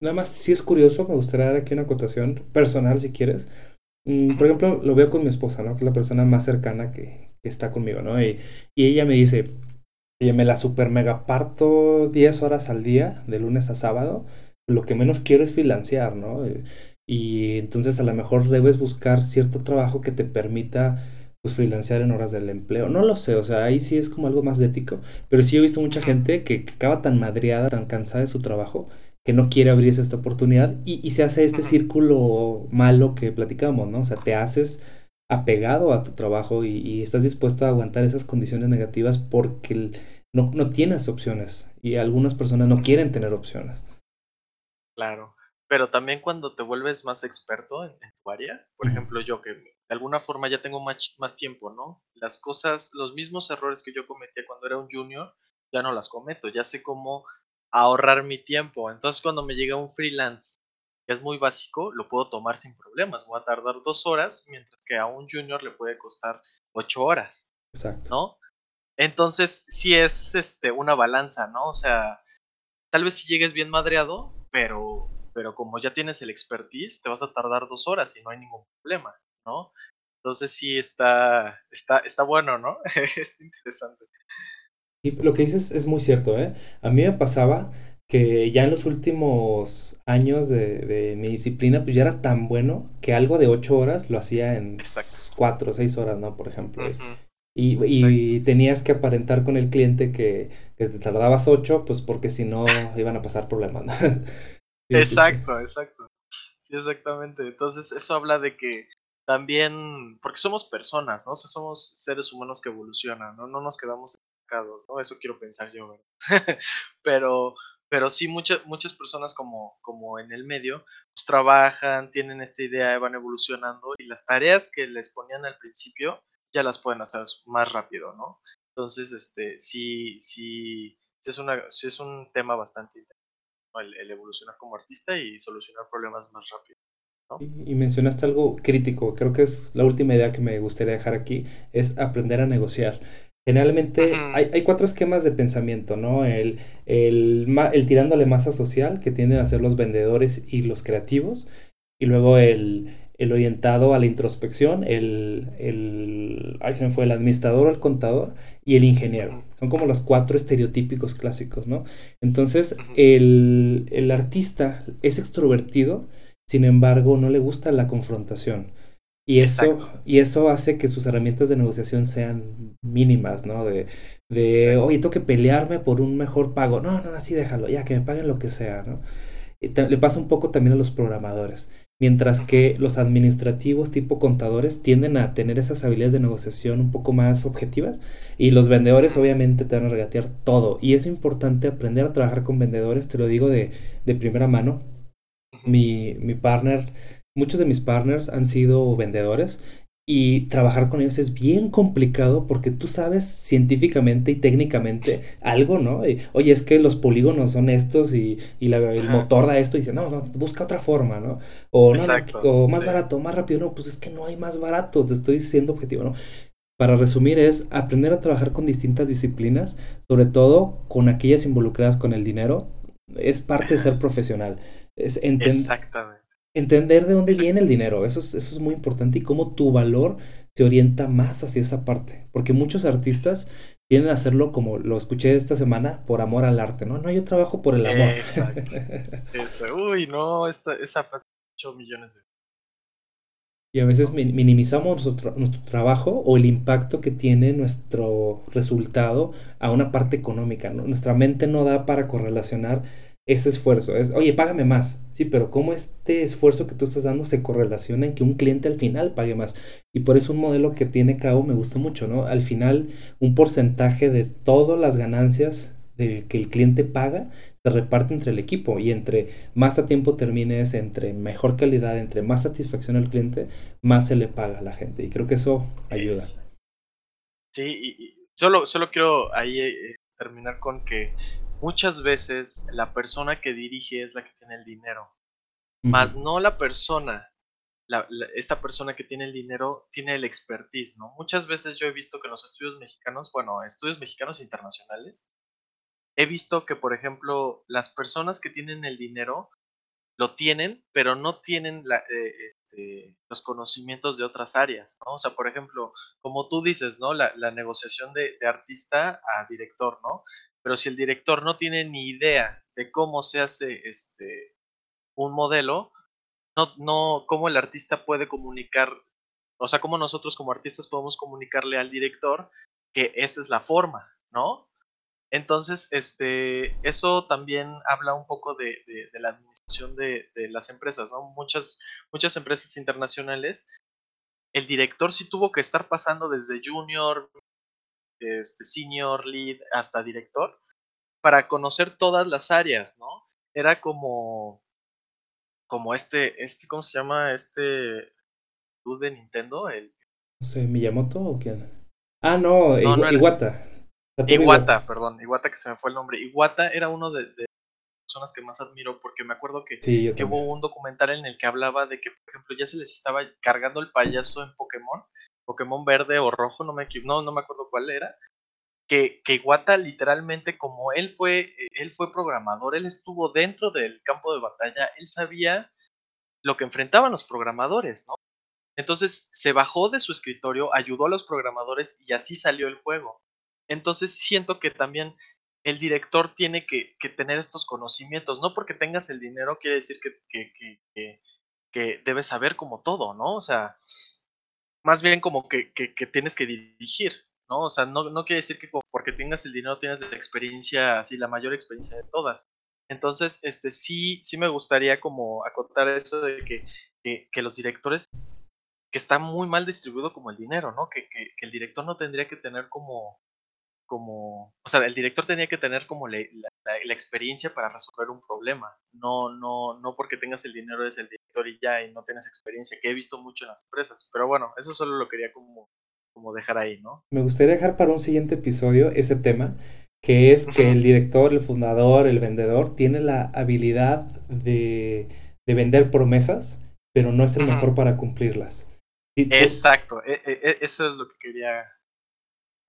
Nada más, si es curioso, me gustaría dar aquí una acotación personal, si quieres. Mm, por ejemplo, lo veo con mi esposa, ¿no? Que es la persona más cercana que, está conmigo, ¿no? Y, y, ella me dice, ella me la super mega parto 10 horas al día, de lunes a sábado. Lo que menos quiero es financiar, ¿no? Y entonces a lo mejor debes buscar cierto trabajo que te permita pues freelancear en horas del empleo. No lo sé, o sea, ahí sí es como algo más ético, pero sí he visto mucha gente que, acaba tan madreada, tan cansada de su trabajo, que no quiere abrirse esta oportunidad y, se hace este círculo malo que platicamos, ¿no? O sea, te haces apegado a tu trabajo y, estás dispuesto a aguantar esas condiciones negativas porque no, no tienes opciones y algunas personas no quieren tener opciones. Claro, pero también cuando te vuelves más experto en, tu área, por ejemplo yo que de alguna forma ya tengo más, más tiempo, ¿no? Las cosas, los mismos errores que yo cometía cuando era un junior, ya no las cometo, ya sé cómo ahorrar mi tiempo. Entonces cuando me llega un freelance que es muy básico, lo puedo tomar sin problemas. Voy a tardar dos horas, mientras que a un junior le puede costar ocho horas. Exacto. ¿No? Entonces, sí es este, una balanza, ¿no? O sea, tal vez si llegues bien madreado, pero, pero como ya tienes el expertise, te vas a tardar dos horas y no hay ningún problema. ¿no? Entonces sí está, está, está bueno, ¿no? es interesante. Y lo que dices es muy cierto, ¿eh? A mí me pasaba que ya en los últimos años de, mi disciplina, pues ya era tan bueno que algo de ocho horas lo hacía en cuatro o seis horas, ¿no? Por ejemplo. y, y, tenías que aparentar con el cliente que, que, te tardabas ocho, pues porque si no iban a pasar problemas. ¿no? exacto, exacto. Sí, exactamente. Entonces, eso habla de que también, porque somos personas, ¿no? O sea, somos seres humanos que evolucionan, ¿no? No nos quedamos estancados, ¿no? Eso quiero pensar yo, ¿verdad? pero, pero sí, muchas, muchas personas como, como en el medio, pues trabajan, tienen esta idea, van evolucionando y las tareas que les ponían al principio ya las pueden hacer más rápido, ¿no? Entonces, este, sí, sí, sí es, una, sí es un tema bastante interesante, el evolucionar como artista y solucionar problemas más rápido. Y, mencionaste algo crítico, creo que es la última idea que me gustaría dejar aquí, es aprender a negociar. Generalmente hay, hay, cuatro esquemas de pensamiento, ¿no? El, el, el tirándole masa social, que tienden a ser los vendedores y los creativos, y luego el, el orientado a la introspección, el, el, se me fue, el administrador o el contador y el ingeniero. Son como los cuatro estereotípicos clásicos, ¿no? Entonces, el, el artista es extrovertido, sin embargo, no le gusta la confrontación. Y eso, y eso hace que sus herramientas de negociación sean mínimas, ¿no? De, de oye, tengo que pelearme por un mejor pago. No, no, así déjalo, ya que me paguen lo que sea, ¿no? le pasa un poco también a los programadores. Mientras que los administrativos tipo contadores tienden a tener esas habilidades de negociación un poco más objetivas y los vendedores obviamente te van a regatear todo. Y es importante aprender a trabajar con vendedores, te lo digo de, de primera mano. Mi, mi partner muchos de mis partners han sido vendedores y trabajar con ellos es bien complicado porque tú sabes científicamente y técnicamente algo, ¿no? Oye, es que los polígonos son estos y, el motor da esto y dice, no, no, busca otra forma, ¿no? O, no, más barato, más rápido, no, pues es que no hay más barato, te estoy diciendo objetivo, ¿no? Para resumir es aprender a trabajar con distintas disciplinas, sobre todo con aquellas involucradas con el dinero, es parte de ser profesional. Es Exactamente entender de dónde viene el dinero, eso es, eso es muy importante y cómo tu valor se orienta más hacia esa parte, porque muchos artistas tienen a hacerlo como lo escuché esta semana, por amor al arte, ¿no? No, yo trabajo por el amor. Exacto. Uy, no, esta, esa frase 8 millones de... Y a veces minimizamos nuestro, nuestro, trabajo o el impacto que tiene nuestro resultado a una parte económica. ¿no? Nuestra mente no da para correlacionar ese esfuerzo. Es, oye, págame más. Sí, pero ¿cómo este esfuerzo que tú estás dando se correlaciona en que un cliente al final pague más? Y por eso un modelo que tiene Cabo me gusta mucho, ¿no? Al final, un porcentaje de todas las ganancias de que el cliente paga se reparte entre el equipo y entre más a tiempo termines, entre mejor calidad, entre más satisfacción al cliente, más se le paga a la gente. Y creo que eso ayuda. Sí, y, solo, solo quiero ahí eh, terminar con que muchas veces la persona que dirige es la que tiene el dinero, más no la persona, esta persona que tiene el dinero tiene el expertise, ¿no? Muchas veces yo he visto que en los estudios mexicanos, bueno, estudios mexicanos internacionales, he visto que, por ejemplo, las personas que tienen el dinero lo tienen, pero no tienen eh, este, los conocimientos de otras áreas, ¿no? O sea, por ejemplo, como tú dices, ¿no? La, negociación de, de, artista a director, ¿no? Pero si el director no tiene ni idea de cómo se hace este un modelo, no, no, cómo el artista puede comunicar, o sea, cómo nosotros como artistas podemos comunicarle al director que esta es la forma, ¿no? Entonces, este, eso también habla un poco de, la administración de, las empresas. Muchas, muchas empresas internacionales, el director sí tuvo que estar pasando desde junior, este, senior, lead, hasta director, para conocer todas las áreas, ¿no? Era como, como este, este, ¿cómo se llama? Este dude de Nintendo, el... No sé, ¿Miyamoto o quién? Ah, no, Iwata. Iwata, perdón, Iwata que se me fue el nombre. Iwata era uno de, de personas que más admiro porque me acuerdo que, que hubo un documental en el que hablaba de que, por ejemplo, ya se les estaba cargando el payaso en Pokémon, Pokémon verde o rojo, no me, no, no me acuerdo cuál era, que, que Iwata literalmente como él fue, él fue programador, él estuvo dentro del campo de batalla, él sabía lo que enfrentaban los programadores, ¿no? Entonces se bajó de su escritorio, ayudó a los programadores y así salió el juego. Entonces siento que también el director tiene que, que tener estos conocimientos, no porque tengas el dinero quiere decir que, que, que, que debes saber como todo, ¿no? O sea, más bien como que, que tienes que dirigir, ¿no? O sea, no, no quiere decir que porque tengas el dinero tienes la experiencia, así la mayor experiencia de todas. Entonces, este sí, sí me gustaría como acotar eso de que, que, los directores, que está muy mal distribuido como el dinero, ¿no? Que, que, el director no tendría que tener como, como, o sea, el director tendría que tener como la, la, experiencia para resolver un problema. No, no, no porque tengas el dinero eres el director y ya y no tienes experiencia, que he visto mucho en las empresas. Pero bueno, eso solo lo quería como como dejar ahí, ¿no? Me gustaría dejar para un siguiente episodio ese tema, que es que el director, el fundador, el vendedor tiene la habilidad de, vender promesas, pero no es el mejor para cumplirlas. Exacto, e, e, e, eso es lo que quería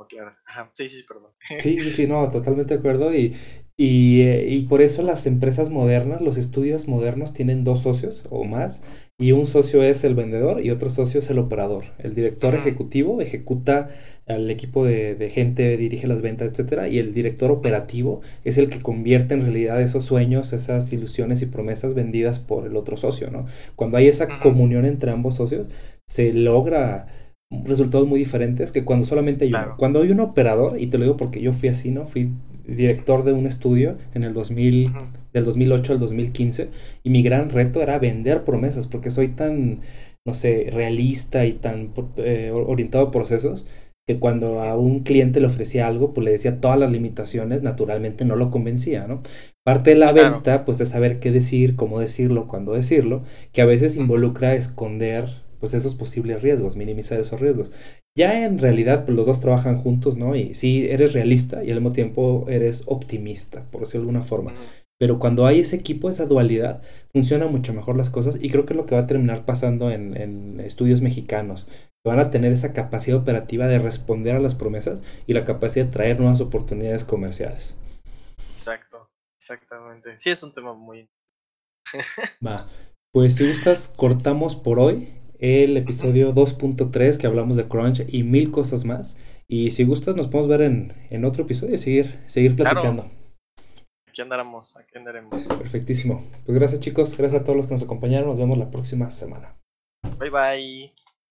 claro. Sí, sí, perdón. Sí, sí, sí, no, totalmente de acuerdo. Y, y, eh, y, por eso las empresas modernas, los estudios modernos tienen dos socios o más. Y un socio es el vendedor y otro socio es el operador. El director ejecutivo ejecuta al equipo de, de, gente, dirige las ventas, etcétera, y el director operativo es el que convierte en realidad esos sueños, esas ilusiones y promesas vendidas por el otro socio, ¿no? Cuando hay esa comunión entre ambos socios, se logra resultados muy diferentes que cuando solamente hay uno. Cuando hay un operador, y te lo digo porque yo fui así, ¿no? Fui director de un estudio en el 2000, del 2008 al 2015, y mi gran reto era vender promesas, porque soy tan, no sé, realista y tan eh, orientado a procesos, que cuando a un cliente le ofrecía algo, pues le decía todas las limitaciones, naturalmente no lo convencía, ¿no? Parte de la venta, pues es saber qué decir, cómo decirlo, cuándo decirlo, que a veces involucra esconder pues esos posibles riesgos, minimizar esos riesgos. Ya en realidad pues, los dos trabajan juntos, ¿no? Y sí, eres realista y al mismo tiempo eres optimista, por decirlo de alguna forma. Pero cuando hay ese equipo, esa dualidad, funcionan mucho mejor las cosas y creo que es lo que va a terminar pasando en, en estudios mexicanos. Van a tener esa capacidad operativa de responder a las promesas y la capacidad de traer nuevas oportunidades comerciales. Exacto, exactamente. Sí, es un tema muy... Va, pues si gustas, cortamos por hoy el episodio 2.3 que hablamos de Crunch y mil cosas más. Y si gustas, nos podemos ver en, en otro episodio y seguir, seguir platicando. Aquí andaremos, aquí andaremos. Perfectísimo. Pues gracias chicos, gracias a todos los que nos acompañaron. Nos vemos la próxima semana. Bye bye.